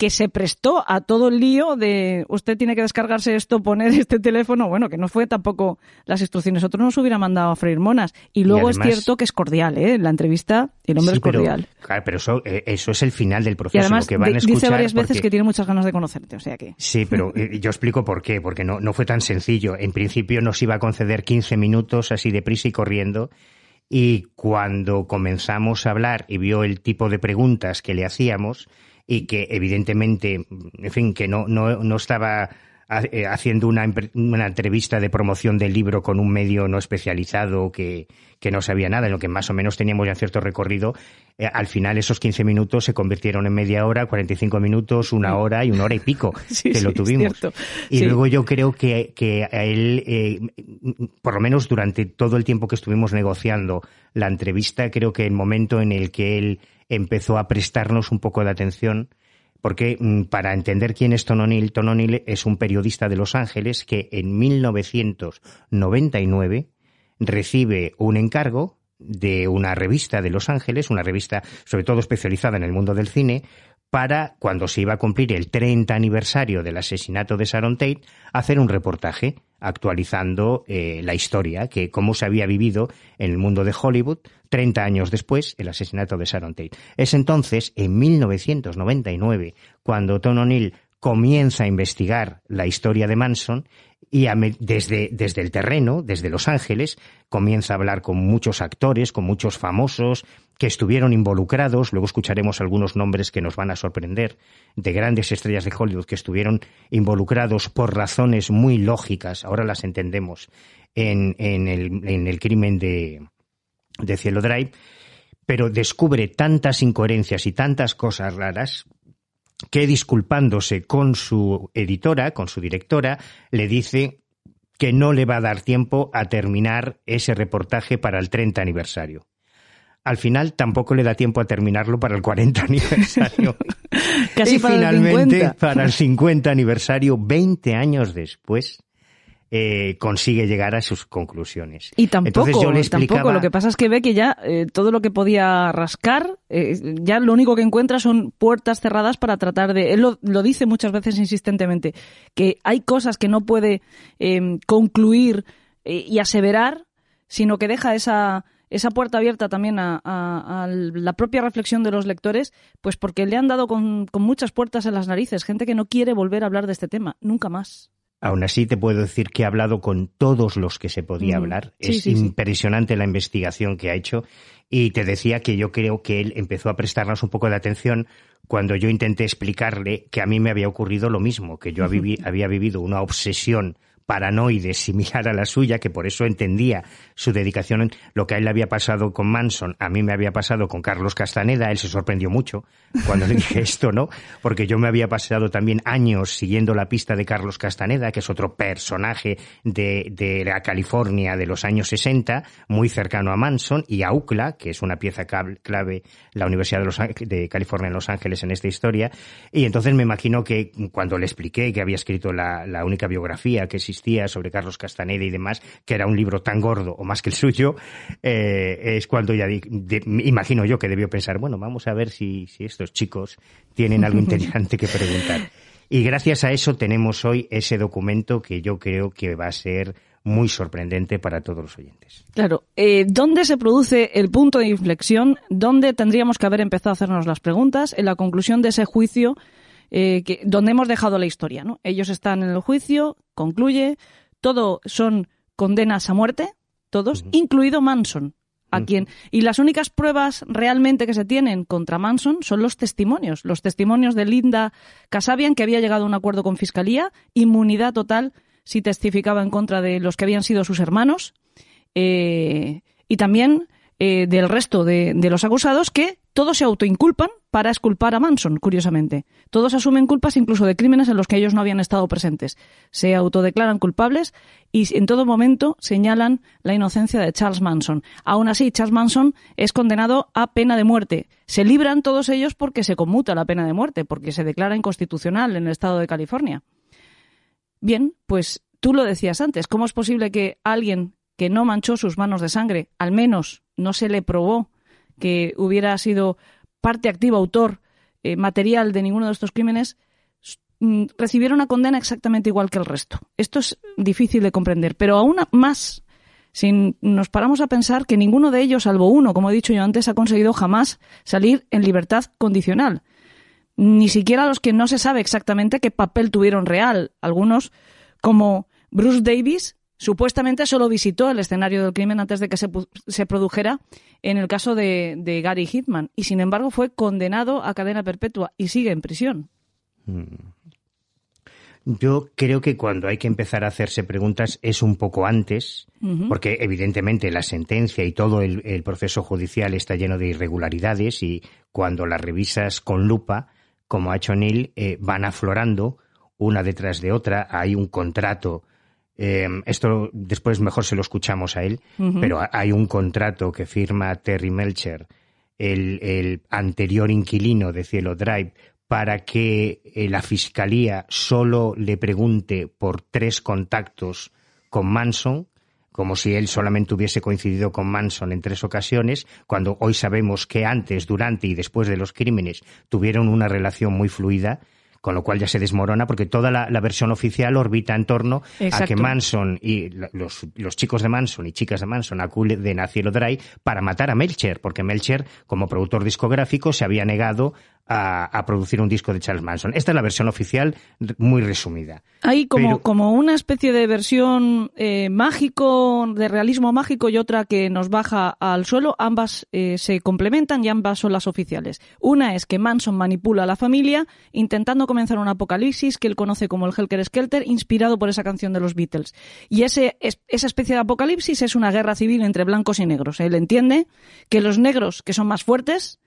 que se prestó a todo el lío de usted tiene que descargarse esto, poner este teléfono, bueno, que no fue tampoco las instrucciones, otros nos hubiera mandado a freír monas. Y luego es cierto que es cordial, ¿eh? En la entrevista el hombre es cordial. Pero, claro, pero eso, eh, eso es el final del proceso. Y además que van a dice varias veces que tiene muchas ganas de conocerte, o sea que... Sí, pero eh, yo explico por qué, porque no, no fue tan sencillo. En principio nos iba a conceder 15 minutos así de prisa y corriendo y cuando comenzamos a hablar y vio el tipo de preguntas que le hacíamos, y que evidentemente, en fin, que no, no, no estaba eh, haciendo una, una, entrevista de promoción del libro con un medio no especializado que, que, no sabía nada, en lo que más o menos teníamos ya cierto recorrido, eh, al final esos 15 minutos se convirtieron en media hora, 45 minutos, una hora y una hora y pico (laughs) que lo tuvimos. Y luego yo creo que, que a él, eh, por lo menos durante todo el tiempo que estuvimos negociando la entrevista, creo que el momento en el que él empezó a prestarnos un poco de atención porque mm, para entender quién es Ton O'Neill, Ton O'Neill es un periodista de Los Ángeles que en 1999 recibe un encargo de una revista de Los Ángeles, una revista sobre todo especializada en el mundo del cine, para, cuando se iba a cumplir el 30 aniversario del asesinato de Sharon Tate, hacer un reportaje actualizando eh, la historia, que cómo se había vivido en el mundo de Hollywood 30 años después el asesinato de Sharon Tate. Es entonces, en 1999, cuando Tom O'Neill comienza a investigar la historia de Manson y desde, desde el terreno, desde Los Ángeles, comienza a hablar con muchos actores, con muchos famosos que estuvieron involucrados. Luego escucharemos algunos nombres que nos van a sorprender de grandes estrellas de Hollywood que estuvieron involucrados por razones muy lógicas, ahora las entendemos, en, el crimen de, de Cielo Drive, pero descubre tantas incoherencias y tantas cosas raras que disculpándose con su editora, con su directora, le dice que no le va a dar tiempo a terminar ese reportaje para el 30 aniversario. Al final tampoco le da tiempo a terminarlo para el 40 (laughs) aniversario. (laughs) Casi y para finalmente, el para el (laughs) 50 aniversario, 20 años después, eh, consigue llegar a sus conclusiones. Y tampoco, Entonces yo le explicaba... tampoco. Lo que pasa es que ve que ya eh, todo lo que podía rascar, eh, ya lo único que encuentra son puertas cerradas para tratar de. Él lo, lo dice muchas veces insistentemente, que hay cosas que no puede em, concluir eh, y aseverar, sino que deja esa esa puerta abierta también a, a, a, la propia reflexión de los lectores, pues porque le han dado con, con muchas puertas en las narices, gente que no quiere volver a hablar de este tema, nunca más. Aún así, te puedo decir que he hablado con todos los que se podía Mm, hablar. sí, es sí, sí. impresionante la investigación que ha hecho. Y te decía que yo creo que él empezó a prestarnos un poco de atención cuando yo intenté explicarle que a mí me había ocurrido lo mismo, que yo había vivido una obsesión paranoide similar a la suya, que por eso entendía su dedicación, en lo que a él le había pasado con Manson, a mí me había pasado con Carlos Castaneda, él se sorprendió mucho cuando le dije (laughs) esto, ¿no? Porque yo me había pasado también años siguiendo la pista de Carlos Castaneda, que es otro personaje de, de la California de los años 60, muy cercano a Manson, y a UCLA, que es una pieza clave, la Universidad de, los, de California en Los Ángeles en esta historia, y entonces me imagino que cuando le expliqué que había escrito la, la única biografía que sobre Carlos Castaneda y demás, que era un libro tan gordo o más que el suyo, eh, es cuando ya di- de- imagino yo que debió pensar, bueno, vamos a ver si, si estos chicos tienen algo (laughs) interesante que preguntar. Y gracias a eso tenemos hoy ese documento que yo creo que va a ser muy sorprendente para todos los oyentes. Claro, eh, ¿dónde se produce el punto de inflexión? ¿Dónde tendríamos que haber empezado a hacernos las preguntas? En la conclusión de ese juicio, eh, que, donde hemos dejado la historia, ¿no? Ellos están en el juicio, concluye, todo son condenas a muerte, todos, incluido Manson. A quien, y las únicas pruebas realmente que se tienen contra Manson son los testimonios. Los testimonios de Linda Casabian, que había llegado a un acuerdo con Fiscalía, inmunidad total si testificaba en contra de los que habían sido sus hermanos. Eh, y también eh, del resto de, de, los acusados que todos se autoinculpan para esculpar a Manson, curiosamente. Todos asumen culpas incluso de crímenes en los que ellos no habían estado presentes. Se autodeclaran culpables y en todo momento señalan la inocencia de Charles Manson. Aún así, Charles Manson es condenado a pena de muerte. Se libran todos ellos porque se conmuta la pena de muerte, porque se declara inconstitucional en el estado de California. Bien, pues tú lo decías antes, ¿cómo es posible que alguien que no manchó sus manos de sangre, al menos no se le probó que hubiera sido parte activa, autor eh, material de ninguno de estos crímenes, mm, recibiera una condena exactamente igual que el resto. Esto es difícil de comprender, pero aún más, si nos paramos a pensar que ninguno de ellos, salvo uno, como he dicho yo antes, ha conseguido jamás salir en libertad condicional. Ni siquiera los que no se sabe exactamente qué papel tuvieron real. Algunos, como Bruce Davis, supuestamente solo visitó el escenario del crimen antes de que se, se produjera en el caso de, de, Gary Hitman y sin embargo fue condenado a cadena perpetua y sigue en prisión. Mm. Yo creo que cuando hay que empezar a hacerse preguntas es un poco antes, porque evidentemente la sentencia y todo el, el, proceso judicial está lleno de irregularidades y cuando las revisas con lupa, como ha hecho Neil, eh, van aflorando una detrás de otra. Hay un contrato eh, esto después mejor se lo escuchamos a él, pero hay un contrato que firma Terry Melcher, el, anterior inquilino de Cielo Drive, para que eh, la fiscalía solo le pregunte por tres contactos con Manson, como si él solamente hubiese coincidido con Manson en tres ocasiones, cuando hoy sabemos que antes, durante y después de los crímenes tuvieron una relación muy fluida con lo cual ya se desmorona porque toda la, versión oficial orbita en torno a que Manson y los, los, chicos de Manson y chicas de Manson acuden a Cielo Dry para matar a Melcher, porque Melcher, como productor discográfico, se había negado a, producir un disco de Charles Manson. Esta es la versión oficial muy resumida. Hay como, como una especie de versión eh, mágico, de realismo mágico y otra que nos baja al suelo. Ambas eh, se complementan y ambas son las oficiales. Una es que Manson manipula a la familia intentando comenzar un apocalipsis que él conoce como el Helker Skelter, inspirado por esa canción de los Beatles. Y ese, esa especie de apocalipsis es una guerra civil entre blancos y negros. Él entiende que los negros, que son más fuertes,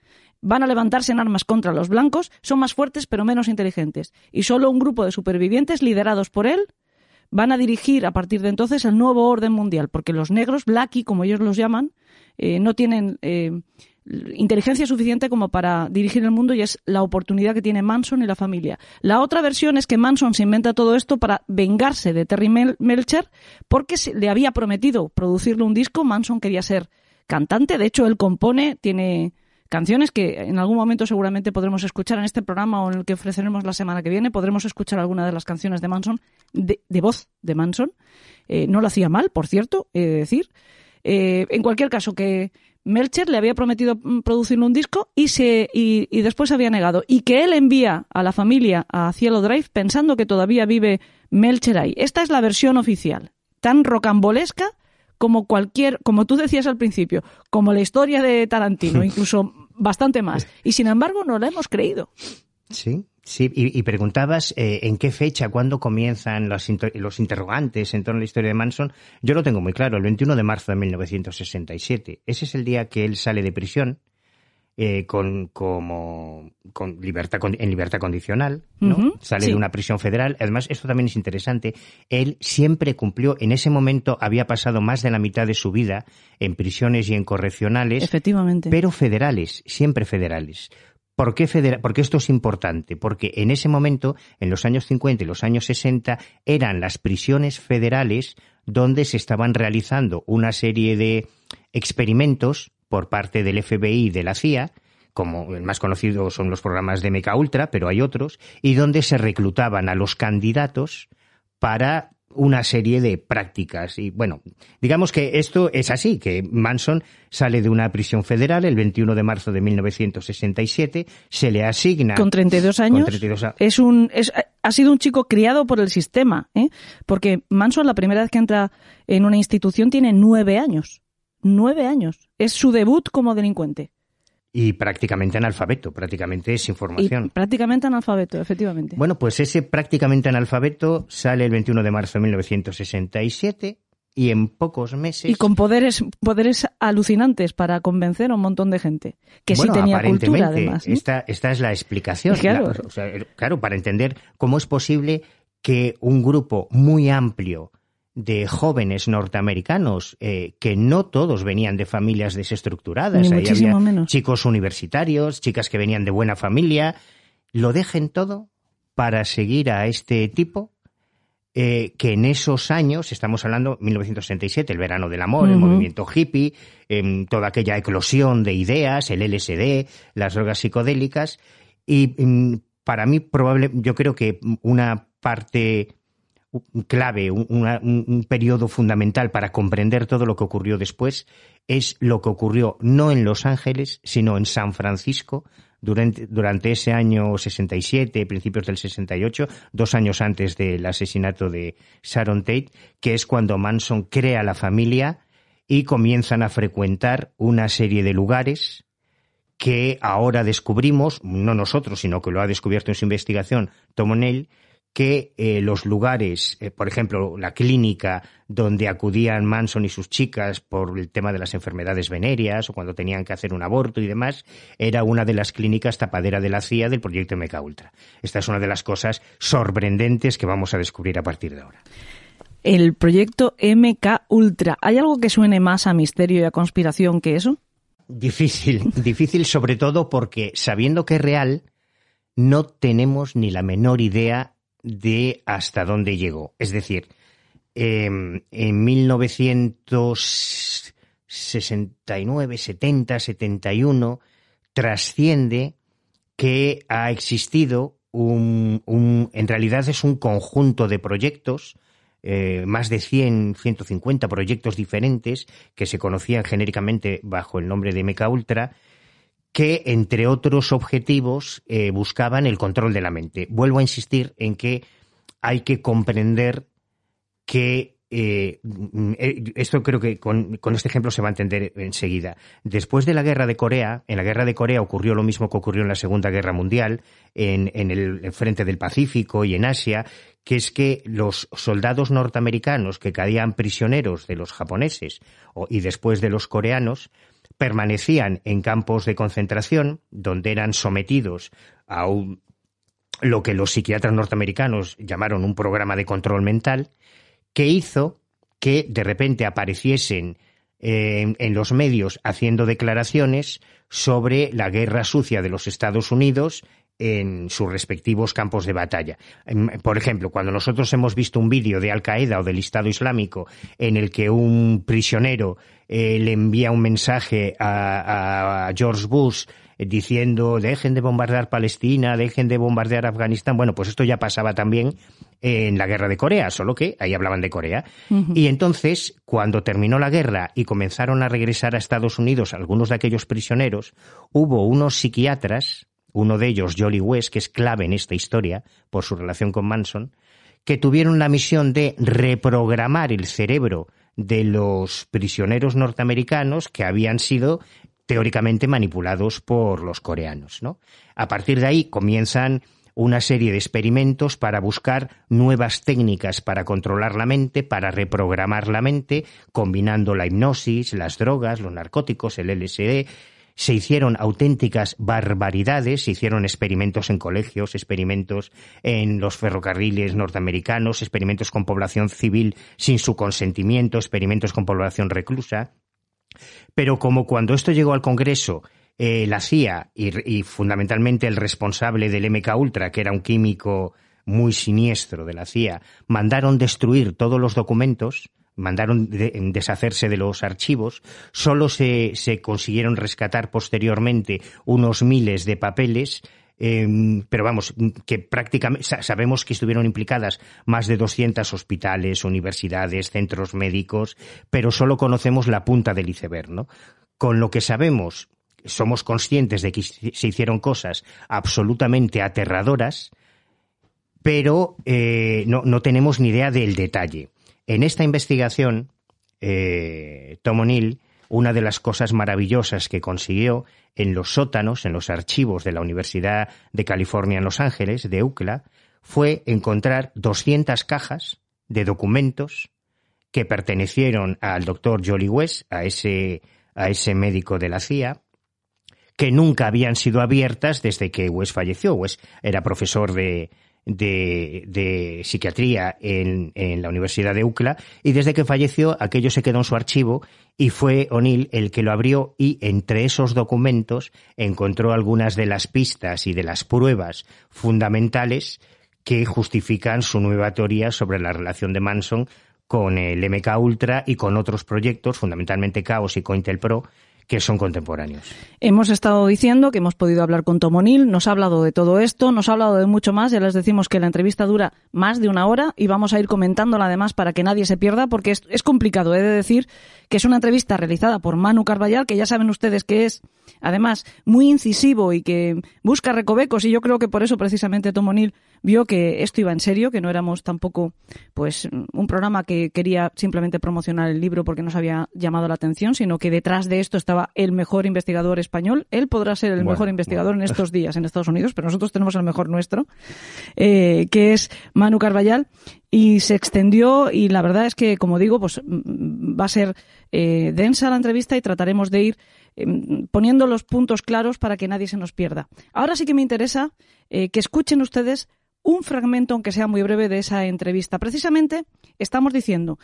van a levantarse en armas contra los blancos, son más fuertes pero menos inteligentes. Y solo un grupo de supervivientes liderados por él van a dirigir a partir de entonces el nuevo orden mundial, porque los negros, Blackie, como ellos los llaman, eh, no tienen eh, inteligencia suficiente como para dirigir el mundo y es la oportunidad que tiene Manson y la familia. La otra versión es que Manson se inventa todo esto para vengarse de Terry Melcher porque le había prometido producirle un disco. Manson quería ser cantante, de hecho él compone, tiene canciones que en algún momento seguramente podremos escuchar en este programa o en el que ofreceremos la semana que viene. Podremos escuchar alguna de las canciones de Manson, de, voz de Manson. Eh, no lo hacía mal, por cierto, he de decir. Eh, en cualquier caso, que Melcher le había prometido mm, producir un disco y, se, y, y, después había negado. Y que él envía a la familia a Cielo Drive pensando que todavía vive Melcher ahí. Esta es la versión oficial, tan rocambolesca como cualquier, como tú decías al principio, como la historia de Tarantino, (laughs) incluso bastante más. Y sin embargo, no la hemos creído. Sí, sí. Y, preguntabas eh, en qué fecha, cuándo comienzan los, los, interrogantes en torno a la historia de Manson. Yo lo tengo muy claro, el 21 de marzo de 1967. Ese es el día que él sale de prisión eh, con, como, con libertad, en libertad condicional, ¿no? Sale de una prisión federal. Además, esto también es interesante. Él siempre cumplió, en ese momento había pasado más de la mitad de su vida en prisiones y en correccionales. Efectivamente. Pero federales, siempre federales. ¿Por qué federal? Porque esto es importante, porque en ese momento, en los años 50 y los años 60, eran las prisiones federales donde se estaban realizando una serie de experimentos por parte del FBI y de la CIA, como el más conocido son los programas de MK Ultra, pero hay otros, y donde se reclutaban a los candidatos para una serie de prácticas. Y bueno, digamos que esto es así, que Manson sale de una prisión federal el 21 de marzo de 1967, se le asigna... Con 32 años. Es un, es, ha sido un chico criado por el sistema, ¿eh? porque Manson la primera vez que entra en una institución tiene nueve años nueve años. Es su debut como delincuente. Y prácticamente analfabeto, prácticamente es información. prácticamente analfabeto, efectivamente. Bueno, pues ese prácticamente analfabeto sale el 21 de marzo de 1967 y en pocos meses. Y con poderes, poderes alucinantes para convencer a un montón de gente. Que sí tenía cultura, además. Esta, esta es la explicación. Claro. claro, para entender cómo es posible que un grupo muy amplio de jóvenes norteamericanos eh, que no todos venían de familias desestructuradas. Había menos. chicos universitarios, chicas que venían de buena familia, lo dejen todo para seguir a este tipo eh, que en esos años, estamos hablando 1967, el verano del amor, el movimiento hippie, em, toda aquella eclosión de ideas, el LSD, las drogas psicodélicas, y em, para mí probable, yo creo que una parte clave, un, un, periodo fundamental para comprender todo lo que ocurrió después es lo que ocurrió no en Los Ángeles, sino en San Francisco durante, durante ese año 67, principios del 68, dos años antes del asesinato de Sharon Tate, que es cuando Manson crea la familia y comienzan a frecuentar una serie de lugares que ahora descubrimos, no nosotros, sino que lo ha descubierto en su investigación Tom O'Neill, que eh, los lugares, eh, por ejemplo, la clínica donde acudían Manson y sus chicas por el tema de las enfermedades venéreas o cuando tenían que hacer un aborto y demás, era una de las clínicas tapadera de la CIA del proyecto MK Ultra. Esta es una de las cosas sorprendentes que vamos a descubrir a partir de ahora. El proyecto MK Ultra, ¿hay algo que suene más a misterio y a conspiración que eso? Difícil, (laughs) difícil sobre todo porque sabiendo que es real, no tenemos ni la menor idea de hasta dónde llegó. Es decir, em, en 1969, 70, 71, trasciende que ha existido un, en realidad es un conjunto de proyectos, eh, más de 100, 150 proyectos diferentes que se conocían genéricamente bajo el nombre de Meca Ultra, que, entre otros objetivos, eh, buscaban el control de la mente. Vuelvo a insistir en que hay que comprender que eh, eh, esto creo que con, este ejemplo se va a entender enseguida. Después de la guerra de Corea, en la guerra de Corea ocurrió lo mismo que ocurrió en la Segunda Guerra Mundial, en, el frente del Pacífico y en Asia, que es que los soldados norteamericanos que caían prisioneros de los japoneses y después de los coreanos, permanecían en campos de concentración donde eran sometidos a lo que los psiquiatras norteamericanos llamaron un programa de control mental, que hizo que de repente apareciesen eh, en los medios haciendo declaraciones sobre la guerra sucia de los Estados Unidos en sus respectivos campos de batalla. Em, por ejemplo, cuando nosotros hemos visto un vídeo de Al Qaeda o del Estado Islámico en el que un prisionero eh, le envía un mensaje a, George Bush eh, diciendo dejen de bombardear Palestina, dejen de bombardear Afganistán. Bueno, pues esto ya pasaba también en la guerra de Corea, solo que ahí hablaban de Corea. Y entonces, cuando terminó la guerra y comenzaron a regresar a Estados Unidos algunos de aquellos prisioneros, hubo unos psiquiatras uno de ellos, Jolly West, que es clave en esta historia por su relación con Manson, que tuvieron la misión de reprogramar el cerebro de los prisioneros norteamericanos que habían sido teóricamente manipulados por los coreanos. ¿no? A partir de ahí comienzan una serie de experimentos para buscar nuevas técnicas para controlar la mente, para reprogramar la mente, combinando la hipnosis, las drogas, los narcóticos, el LSD, se hicieron auténticas barbaridades, se hicieron experimentos en colegios, experimentos en los ferrocarriles norteamericanos, experimentos con población civil sin su consentimiento, experimentos con población reclusa. Pero como cuando esto llegó al Congreso, eh, la CIA y, y, fundamentalmente el responsable del MK Ultra, que era un químico muy siniestro de la CIA, mandaron destruir todos los documentos, mandaron deshacerse de los archivos, solo se, se, consiguieron rescatar posteriormente unos miles de papeles, em, pero vamos, que prácticamente sabemos que estuvieron implicadas más de 200 hospitales, universidades, centros médicos, pero solo conocemos la punta del iceberg, ¿no? Con lo que sabemos, somos conscientes de que se hicieron cosas absolutamente aterradoras, pero eh, no, no tenemos ni idea del detalle. En esta investigación, eh, Tom O'Neill, una de las cosas maravillosas que consiguió en los sótanos, en los archivos de la Universidad de California en Los Ángeles, de UCLA, fue encontrar 200 cajas de documentos que pertenecieron al doctor Jolly West, a ese, a ese médico de la CIA, que nunca habían sido abiertas desde que West falleció. West era profesor de, de, psiquiatría en, la Universidad de UCLA y desde que falleció aquello se quedó en su archivo y fue O'Neill el que lo abrió y entre esos documentos encontró algunas de las pistas y de las pruebas fundamentales que justifican su nueva teoría sobre la relación de Manson con el MK Ultra y con otros proyectos, fundamentalmente Chaos y COINTELPRO, que son contemporáneos. Hemos estado diciendo que hemos podido hablar con Tom O'Neill, nos ha hablado de todo esto, nos ha hablado de mucho más, ya les decimos que la entrevista dura más de una hora y vamos a ir comentándola además para que nadie se pierda porque es, complicado, he de decir que es una entrevista realizada por Manu Carballal, que ya saben ustedes que es además muy incisivo y que busca recovecos y yo creo que por eso precisamente Tom O'Neill vio que esto iba en serio, que no éramos tampoco pues un programa que quería simplemente promocionar el libro porque nos había llamado la atención, sino que detrás de esto estaba el mejor investigador español. Él podrá ser el mejor investigador en estos días en Estados Unidos, pero nosotros tenemos el mejor nuestro, eh, que es Manu Carballal y se extendió y la verdad es que, como digo, pues mm, va a ser eh, densa la entrevista y trataremos de ir em, poniendo los puntos claros para que nadie se nos pierda. Ahora sí que me interesa eh, que escuchen ustedes un fragmento, aunque sea muy breve, de esa entrevista. Precisamente estamos diciendo,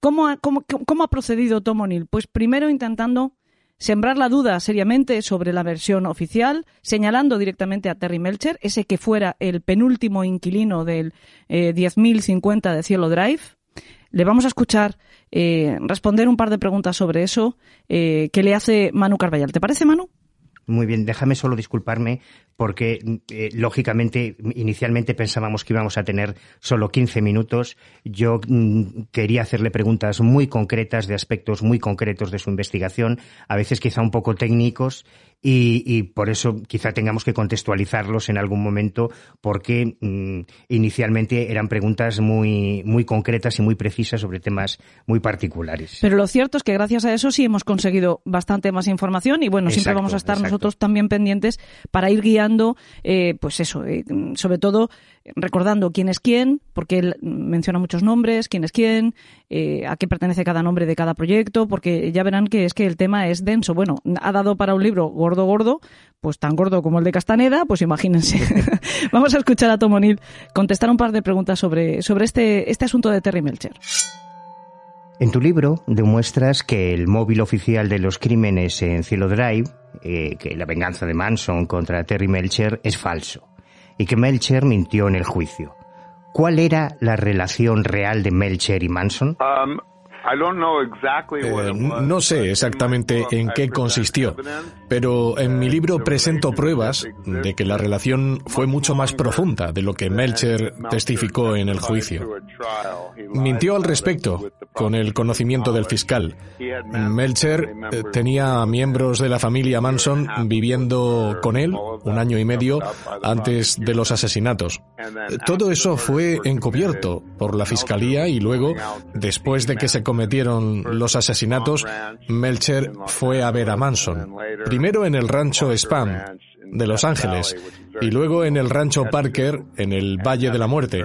¿cómo ha, procedido Tom O'Neill? Pues primero intentando sembrar la duda seriamente sobre la versión oficial, señalando directamente a Terry Melcher, ese que fuera el penúltimo inquilino del eh, 10.050 de Cielo Drive. Le vamos a escuchar eh, responder un par de preguntas sobre eso eh, que le hace Manu Carballal. ¿Te parece, Manu? Muy bien, déjame solo disculparme porque, eh, lógicamente, inicialmente pensábamos que íbamos a tener solo 15 minutos. Yo mm, quería hacerle preguntas muy concretas de aspectos muy concretos de su investigación, a veces quizá un poco técnicos, y, por eso quizá tengamos que contextualizarlos en algún momento, porque mm, inicialmente eran preguntas muy, muy concretas y muy precisas sobre temas muy particulares. Pero lo cierto es que gracias a eso sí hemos conseguido bastante más información y bueno, siempre vamos a estar nosotros también pendientes para ir guiando eh, pues eso, eh, sobre todo recordando quién es quién, porque él menciona muchos nombres, quién es quién, eh, a qué pertenece cada nombre de cada proyecto, porque ya verán que es que el tema es denso. Bueno, ha dado para un libro gordo, gordo, pues tan gordo como el de Castaneda, pues imagínense. (laughs) Vamos a escuchar a Tom O'Neill contestar un par de preguntas sobre, sobre este, este asunto de Terry Melcher. En tu libro demuestras que el móvil oficial de los crímenes en Cielo Drive, eh, que la venganza de Manson contra Terry Melcher, es falso y que Melcher mintió en el juicio. ¿Cuál era la relación real de Melcher y Manson? Um, eh, no sé exactamente en qué consistió, pero en mi libro presento pruebas de que la relación fue mucho más profunda de lo que Melcher testificó en el juicio. Mintió al respecto, con el conocimiento del fiscal. Melcher eh, tenía miembros de la familia Manson viviendo con él un año y medio antes de los asesinatos. Todo eso fue encubierto por la fiscalía y luego, después de que se cometieron los asesinatos, Melcher fue a ver a Manson. Primero en el rancho Spam de Los Ángeles y luego en el rancho Parker en el Valle de la Muerte,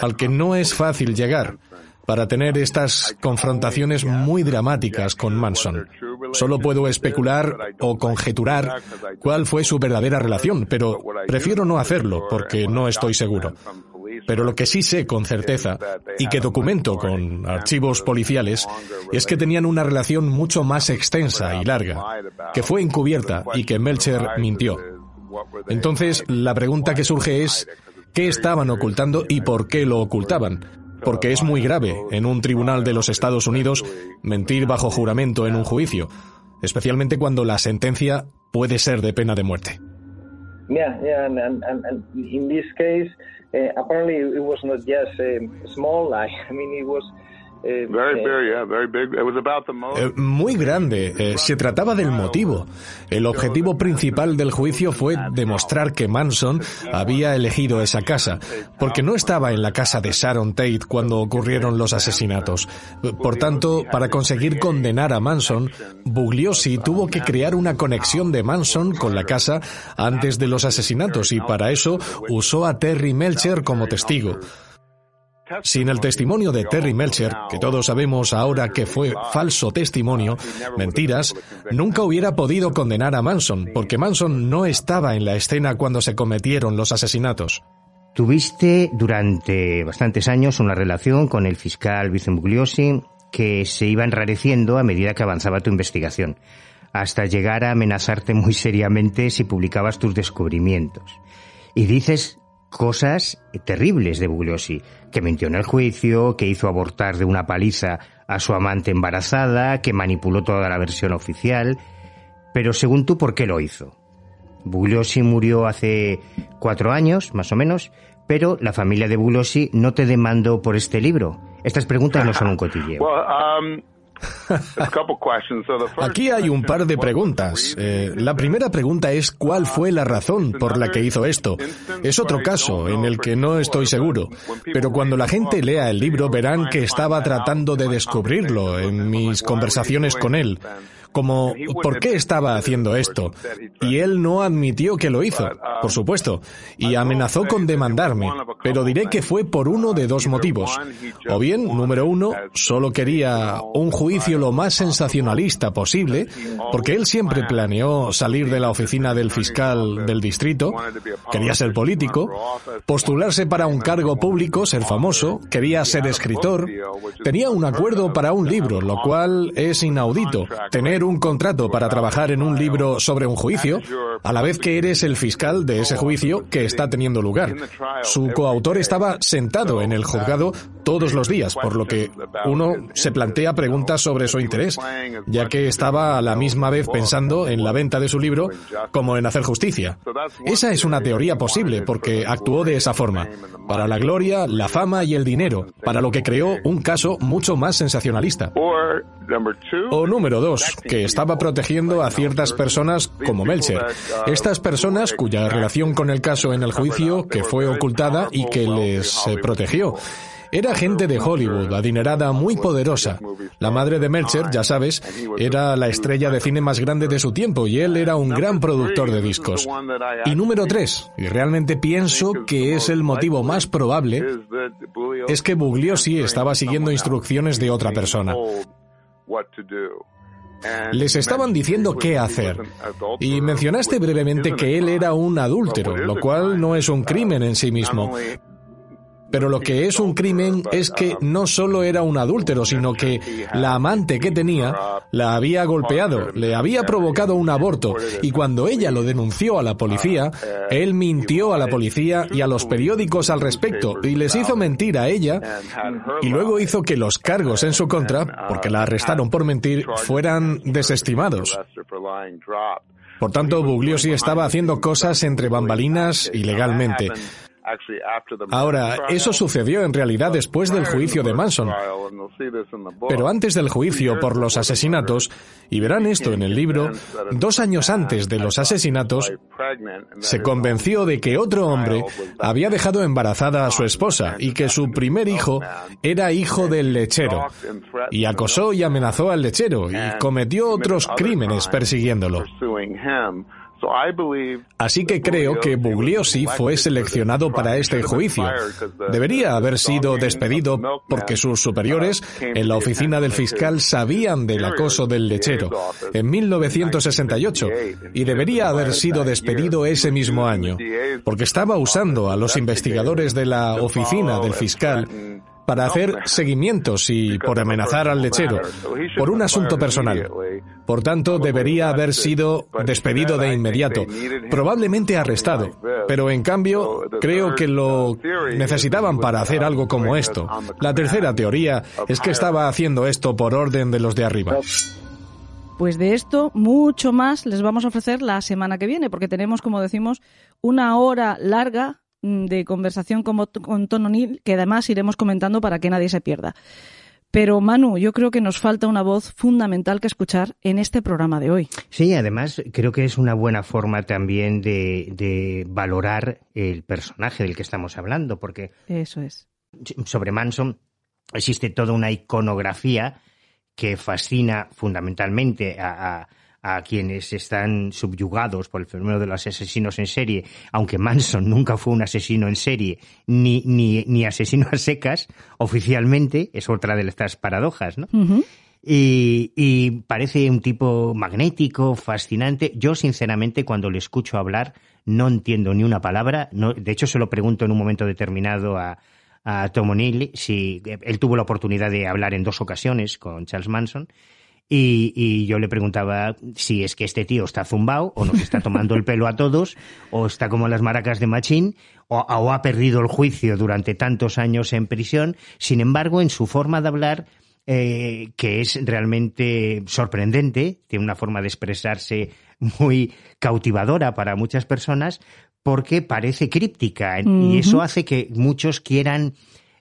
al que no es fácil llegar para tener estas confrontaciones muy dramáticas con Manson. Solo puedo especular o conjeturar cuál fue su verdadera relación, pero prefiero no hacerlo porque no estoy seguro. Pero lo que sí sé con certeza, y que documento con archivos policiales, es que tenían una relación mucho más extensa y larga, que fue encubierta y que Melcher mintió. Entonces, la pregunta que surge es, ¿qué estaban ocultando y por qué lo ocultaban? Porque es muy grave en un tribunal de los Estados Unidos mentir bajo juramento en un juicio, especialmente cuando la sentencia puede ser de pena de muerte. Uh, apparently it was not just a small lie. (laughs) I mean, it was muy grande. Eh, se trataba del motivo. El objetivo principal del juicio fue demostrar que Manson había elegido esa casa, porque no estaba en la casa de Sharon Tate cuando ocurrieron los asesinatos. Por tanto, para conseguir condenar a Manson, Bugliosi tuvo que crear una conexión de Manson con la casa antes de los asesinatos y para eso usó a Terry Melcher como testigo. Sin el testimonio de Terry Melcher, que todos sabemos ahora que fue falso testimonio, mentiras, nunca hubiera podido condenar a Manson, porque Manson no estaba en la escena cuando se cometieron los asesinatos. Tuviste durante bastantes años una relación con el fiscal Vincent Bugliosi que se iba enrareciendo a medida que avanzaba tu investigación, hasta llegar a amenazarte muy seriamente si publicabas tus descubrimientos. Y dices cosas terribles de Bugliosi, que mintió en el juicio, que hizo abortar de una paliza a su amante embarazada, que manipuló toda la versión oficial. Pero según tú, ¿por qué lo hizo? Bugliosi murió hace cuatro años, más o menos, pero la familia de Bugliosi no te demandó por este libro. Estas preguntas no son un cotilleo. Um, Aquí hay un par de preguntas. Eh, la primera pregunta es cuál fue la razón por la que hizo esto. Es otro caso en el que no estoy seguro, pero cuando la gente lea el libro verán que estaba tratando de descubrirlo en mis conversaciones con él como ¿por qué estaba haciendo esto? Y él no admitió que lo hizo, por supuesto, y amenazó con demandarme, pero diré que fue por uno de dos motivos. O bien, número uno, solo quería un juicio lo más sensacionalista posible, porque él siempre planeó salir de la oficina del fiscal del distrito, quería ser político, postularse para un cargo público, ser famoso, quería ser escritor, tenía un acuerdo para un libro, lo cual es inaudito, tener un contrato para trabajar en un libro sobre un juicio, a la vez que eres el fiscal de ese juicio que está teniendo lugar. Su coautor estaba sentado en el juzgado todos los días, por lo que uno se plantea preguntas sobre su interés, ya que estaba a la misma vez pensando en la venta de su libro como en hacer justicia. Esa es una teoría posible porque actuó de esa forma, para la gloria, la fama y el dinero, para lo que creó un caso mucho más sensacionalista. O número dos, que estaba protegiendo a ciertas personas como Melcher. Estas personas cuya relación con el caso en el juicio, que fue ocultada y que les protegió. Era gente de Hollywood, adinerada, muy poderosa. La madre de Melcher, ya sabes, era la estrella de cine más grande de su tiempo y él era un gran productor de discos. Y número tres, y realmente pienso que es el motivo más probable, es que Bugliosi estaba siguiendo instrucciones de otra persona. Les estaban diciendo qué hacer. Y mencionaste brevemente que él era un adúltero, lo cual no es un crimen en sí mismo, pero lo que es un crimen es que no solo era un adúltero, sino que la amante que tenía la había golpeado, le había provocado un aborto y cuando ella lo denunció a la policía, él mintió a la policía y a los periódicos al respecto y les hizo mentir a ella y luego hizo que los cargos en su contra, porque la arrestaron por mentir, fueran desestimados. Por tanto, Bugliosi estaba haciendo cosas entre bambalinas ilegalmente. Ahora, eso sucedió en realidad después del juicio de Manson. Pero antes del juicio por los asesinatos, y verán esto en el libro, dos años antes de los asesinatos, se convenció de que otro hombre había dejado embarazada a su esposa y que su primer hijo era hijo del lechero, y acosó y amenazó al lechero y cometió otros crímenes persiguiéndolo. Así que creo que Bugliosi fue seleccionado para este juicio. Debería haber sido despedido porque sus superiores en la oficina del fiscal sabían del acoso del lechero en 1968 y debería haber sido despedido ese mismo año porque estaba usando a los investigadores de la oficina del fiscal para hacer seguimientos y por amenazar al lechero, por un asunto personal. Por tanto, debería haber sido despedido de inmediato, probablemente arrestado, pero en cambio creo que lo necesitaban para hacer algo como esto. La tercera teoría es que estaba haciendo esto por orden de los de arriba. Pues de esto, mucho más les vamos a ofrecer la semana que viene, porque tenemos, como decimos, una hora larga Mm, de conversación con, con Tono que además iremos comentando para que nadie se pierda. Pero Manu, yo creo que nos falta una voz fundamental que escuchar en este programa de hoy. Sí, además creo que es una buena forma también de, de valorar el personaje del que estamos hablando, porque eso es. Sobre Manson existe toda una iconografía que fascina fundamentalmente a, a quienes están subyugados por el fenómeno de los asesinos en serie, aunque Manson nunca fue un asesino en serie ni, ni, ni asesino a secas, oficialmente, es otra de estas paradojas, ¿no? y, y, parece un tipo magnético, fascinante. Yo, sinceramente, cuando le escucho hablar, no entiendo ni una palabra. No, de hecho, se lo pregunto en un momento determinado a, a Tom O'Neill si él tuvo la oportunidad de hablar en dos ocasiones con Charles Manson y, yo le preguntaba si es que este tío está zumbao o nos está tomando el pelo a todos o está como las maracas de Machín o, ha perdido el juicio durante tantos años en prisión. Sin embargo, en su forma de hablar, eh, que es realmente sorprendente, tiene una forma de expresarse muy cautivadora para muchas personas, porque parece críptica y eso hace que muchos quieran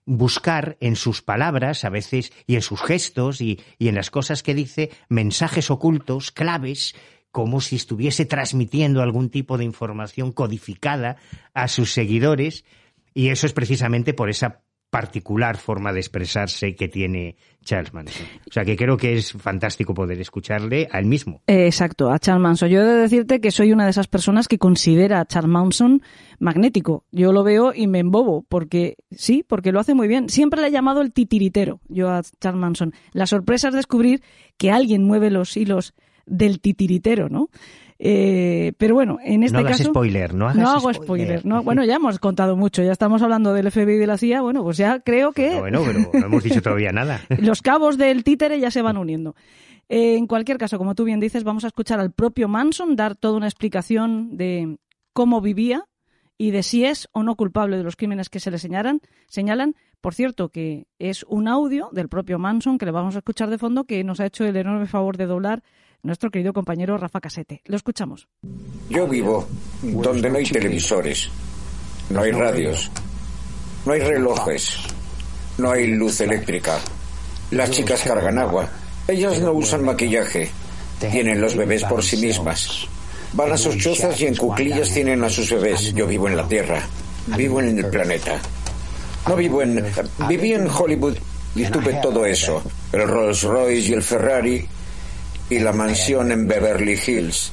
buscar en sus palabras a veces y en sus gestos y, en las cosas que dice mensajes ocultos, claves, como si estuviese transmitiendo algún tipo de información codificada a sus seguidores. Y eso es precisamente por esa particular forma de expresarse que tiene Charles Manson. O sea que creo que es fantástico poder escucharle a él mismo. exacto, a Charles Manson. Yo he de decirte que soy una de esas personas que considera a Charles Manson magnético. Yo lo veo y me embobo, porque sí, porque lo hace muy bien. Siempre le he llamado el titiritero, yo a Charles Manson. La sorpresa es descubrir que alguien mueve los hilos del titiritero, ¿no? Eh, pero bueno, en este no hagas caso. spoiler, no hagas No hago spoiler. no, bueno, ya hemos contado mucho, ya estamos hablando del FBI y de la CIA. Bueno, pues ya creo que. Bueno, pero no hemos dicho todavía nada. (laughs) Los cabos del títere ya se van uniendo. Eh, en cualquier caso, como tú bien dices, vamos a escuchar al propio Manson dar toda una explicación de cómo vivía y de si es o no culpable de los crímenes que se le señalan. señalan. Por cierto, que es un audio del propio Manson que le vamos a escuchar de fondo que nos ha hecho el enorme favor de doblar nuestro querido compañero Rafa Casete. Lo escuchamos. Yo vivo donde no hay televisores, no hay radios, no hay relojes, no hay luz eléctrica. Las chicas cargan agua. Ellas no usan maquillaje. Tienen los bebés por sí mismas. Van a sus chozas y en cuclillas tienen a sus bebés. Yo vivo en la Tierra. Vivo en el planeta. No vivo en... Viví en Hollywood y tuve todo eso. El Rolls Royce y el Ferrari y la mansión en Beverly Hills.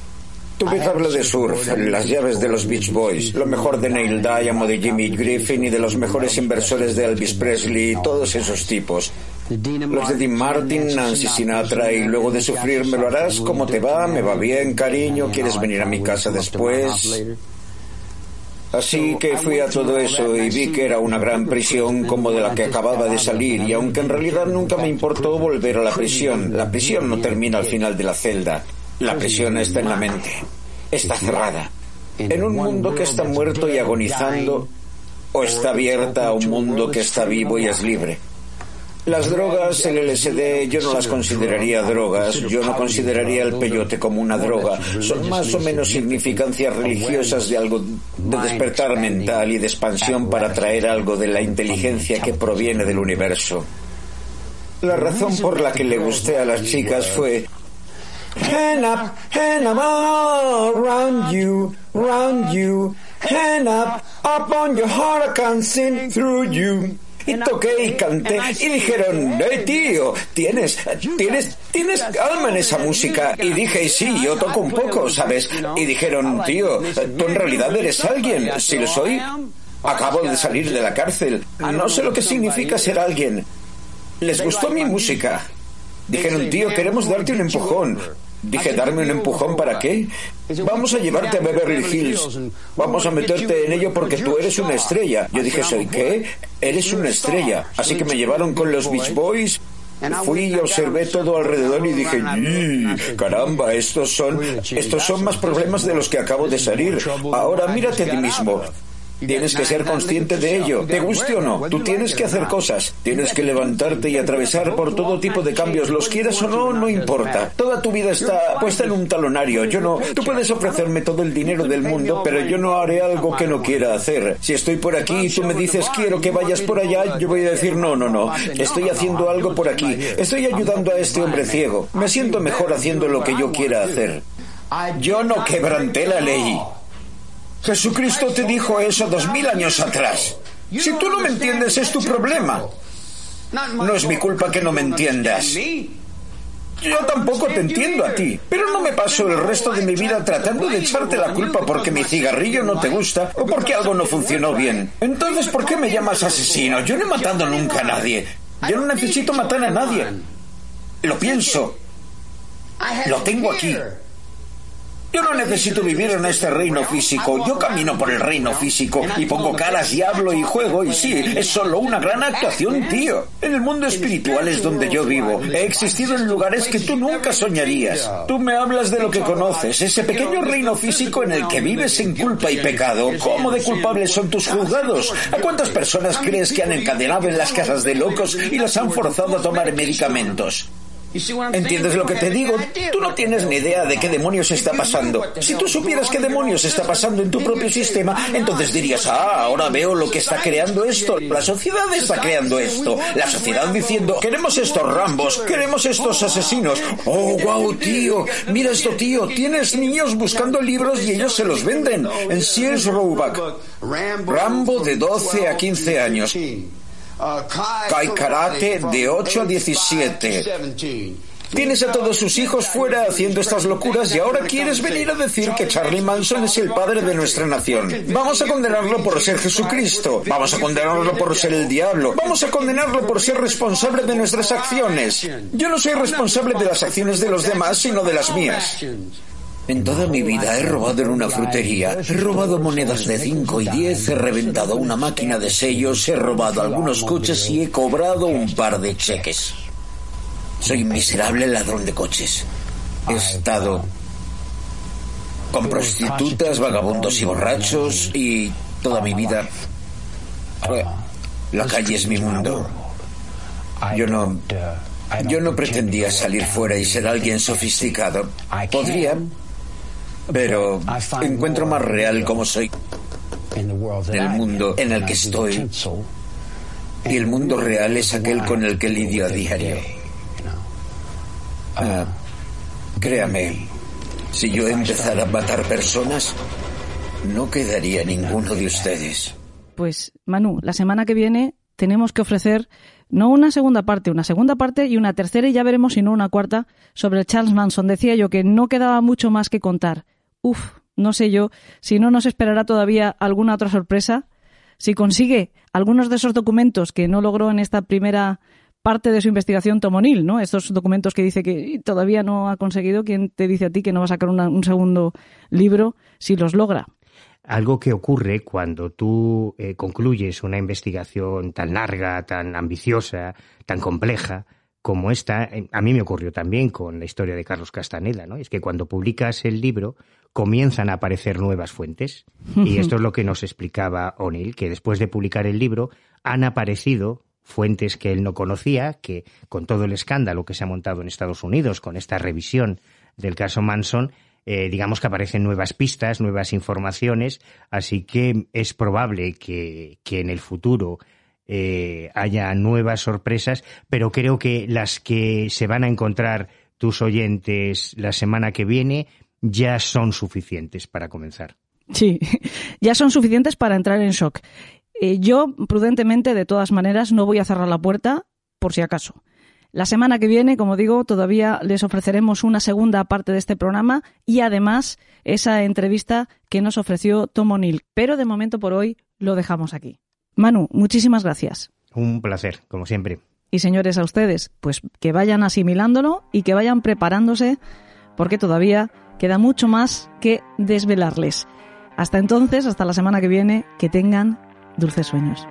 Tuve tabla de surf, las llaves de los Beach Boys, lo mejor de Neil Diamond, de Jimmy Griffin y de los mejores inversores de Elvis Presley, todos esos tipos. Los de Dean Martin, Nancy Sinatra y luego de sufrir me lo harás, ¿cómo te va? ¿Me va bien, cariño? ¿Quieres venir a mi casa después? Así que fui a todo eso y vi que era una gran prisión como de la que acababa de salir y aunque en realidad nunca me importó volver a la prisión, la prisión no termina al final de la celda. La prisión está en la mente. Está cerrada. En un mundo que está muerto y agonizando o está abierta a un mundo que está vivo y es libre. Las drogas, el LSD, yo no las consideraría drogas, yo no consideraría el peyote como una droga. Son más o menos significancias religiosas de algo de despertar mental y de expansión para traer algo de la inteligencia que proviene del universo. La razón por la que le gusté a las chicas fue up, you, you. Up, your heart, can sing through you y toqué y canté y dijeron, hey tío, tienes, tienes, tienes alma en esa música. Y dije, sí, yo toco un poco, ¿sabes? Y dijeron, tío, tú en realidad eres alguien. Si lo soy, acabo de salir de la cárcel. No sé lo que significa ser alguien. Les gustó mi música. Dijeron, tío, queremos darte un empujón. Dije, ¿darme un empujón para qué? Vamos a llevarte a Beverly Hills. Vamos a meterte en ello porque tú eres una estrella. Yo dije, ¿soy qué? Eres una estrella. Así que me llevaron con los Beach Boys. Fui y observé todo alrededor y dije, caramba, estos son, estos son más problemas de los que acabo de salir. Ahora mírate a ti mismo. Tienes que ser consciente de ello, te guste o no. Tú tienes que hacer cosas, tienes que levantarte y atravesar por todo tipo de cambios, los quieras o no, no importa. Toda tu vida está puesta en un talonario. Yo no, tú puedes ofrecerme todo el dinero del mundo, pero yo no haré algo que no quiera hacer. Si estoy por aquí y tú me dices quiero que vayas por allá, yo voy a decir no, no, no. Estoy haciendo algo por aquí. Estoy ayudando a este hombre ciego. Me siento mejor haciendo lo que yo quiera hacer. Yo no quebranté la ley. Jesucristo te dijo eso dos mil años atrás. Si tú no me entiendes es tu problema. No es mi culpa que no me entiendas. Yo tampoco te entiendo a ti, pero no me paso el resto de mi vida tratando de echarte la culpa porque mi cigarrillo no te gusta o porque algo no funcionó bien. Entonces, ¿por qué me llamas asesino? Yo no he matado nunca a nadie. Yo no necesito matar a nadie. Lo pienso. Lo tengo aquí. Yo no necesito vivir en este reino físico. Yo camino por el reino físico y pongo caras y hablo y juego y sí, es solo una gran actuación, tío. En el mundo espiritual es donde yo vivo. He existido en lugares que tú nunca soñarías. Tú me hablas de lo que conoces, ese pequeño reino físico en el que vives sin culpa y pecado. ¿Cómo de culpables son tus juzgados? ¿A cuántas personas crees que han encadenado en las casas de locos y las han forzado a tomar medicamentos? ¿Entiendes lo que te digo? Tú no tienes ni idea de qué demonios está pasando. Si tú supieras qué demonios está pasando en tu propio sistema, entonces dirías, ah, ahora veo lo que está creando esto. La sociedad está creando esto. La sociedad diciendo, queremos estos rambos, queremos estos asesinos. Oh, wow, tío, mira esto, tío. Tienes niños buscando libros y ellos se los venden. En Sears Roebuck. Rambo de 12 a 15 años. Kai Karate de 8 a 17. Tienes a todos sus hijos fuera haciendo estas locuras y ahora quieres venir a decir que Charlie Manson es el padre de nuestra nación. Vamos a condenarlo por ser Jesucristo. Vamos a condenarlo por ser el diablo. Vamos a condenarlo por ser responsable de nuestras acciones. Yo no soy responsable de las acciones de los demás, sino de las mías. En toda mi vida he robado en una frutería, he robado monedas de 5 y 10, he reventado una máquina de sellos, he robado algunos coches y he cobrado un par de cheques. Soy un miserable ladrón de coches. He estado con prostitutas, vagabundos y borrachos y toda mi vida... La calle es mi mundo. Yo no... Yo no pretendía salir fuera y ser alguien sofisticado. Podría, pero encuentro más real como soy en el mundo en el que estoy. Y el mundo real es aquel con el que lidio a diario. Ah, créame, si yo empezara a matar personas, no quedaría ninguno de ustedes. Pues, Manu, la semana que viene tenemos que ofrecer no una segunda parte, una segunda parte y una tercera y ya veremos si no una cuarta sobre Charles Manson. Decía yo que no quedaba mucho más que contar Uf, no sé yo si no nos esperará todavía alguna otra sorpresa. Si consigue algunos de esos documentos que no logró en esta primera parte de su investigación Tomonil, ¿no? Estos documentos que dice que todavía no ha conseguido, ¿quién te dice a ti que no va a sacar un segundo libro si los logra? Algo que ocurre cuando tú eh, concluyes una investigación tan larga, tan ambiciosa, tan compleja, como esta, eh, a mí me ocurrió también con la historia de Carlos Castaneda, ¿no? Es que cuando publicas el libro comienzan a aparecer nuevas fuentes. Y (laughs) esto es lo que nos explicaba O'Neill, que después de publicar el libro han aparecido fuentes que él no conocía, que con todo el escándalo que se ha montado en Estados Unidos con esta revisión del caso Manson, eh, digamos que aparecen nuevas pistas, nuevas informaciones, así que es probable que, que en el futuro eh, haya nuevas sorpresas, pero creo que las que se van a encontrar tus oyentes la semana que viene ya son suficientes para comenzar. Sí, (laughs) ya son suficientes para entrar en shock. Eh, yo, prudentemente, de todas maneras, no voy a cerrar la puerta por si acaso. La semana que viene, como digo, todavía les ofreceremos una segunda parte de este programa y además esa entrevista que nos ofreció Tom O'Neill. Pero de momento por hoy lo dejamos aquí. Manu, muchísimas gracias. Un placer, como siempre. Y señores, a ustedes, pues que vayan asimilándolo y que vayan preparándose, porque todavía Queda mucho más que desvelarles. Hasta entonces, hasta la semana que viene, que tengan dulces sueños.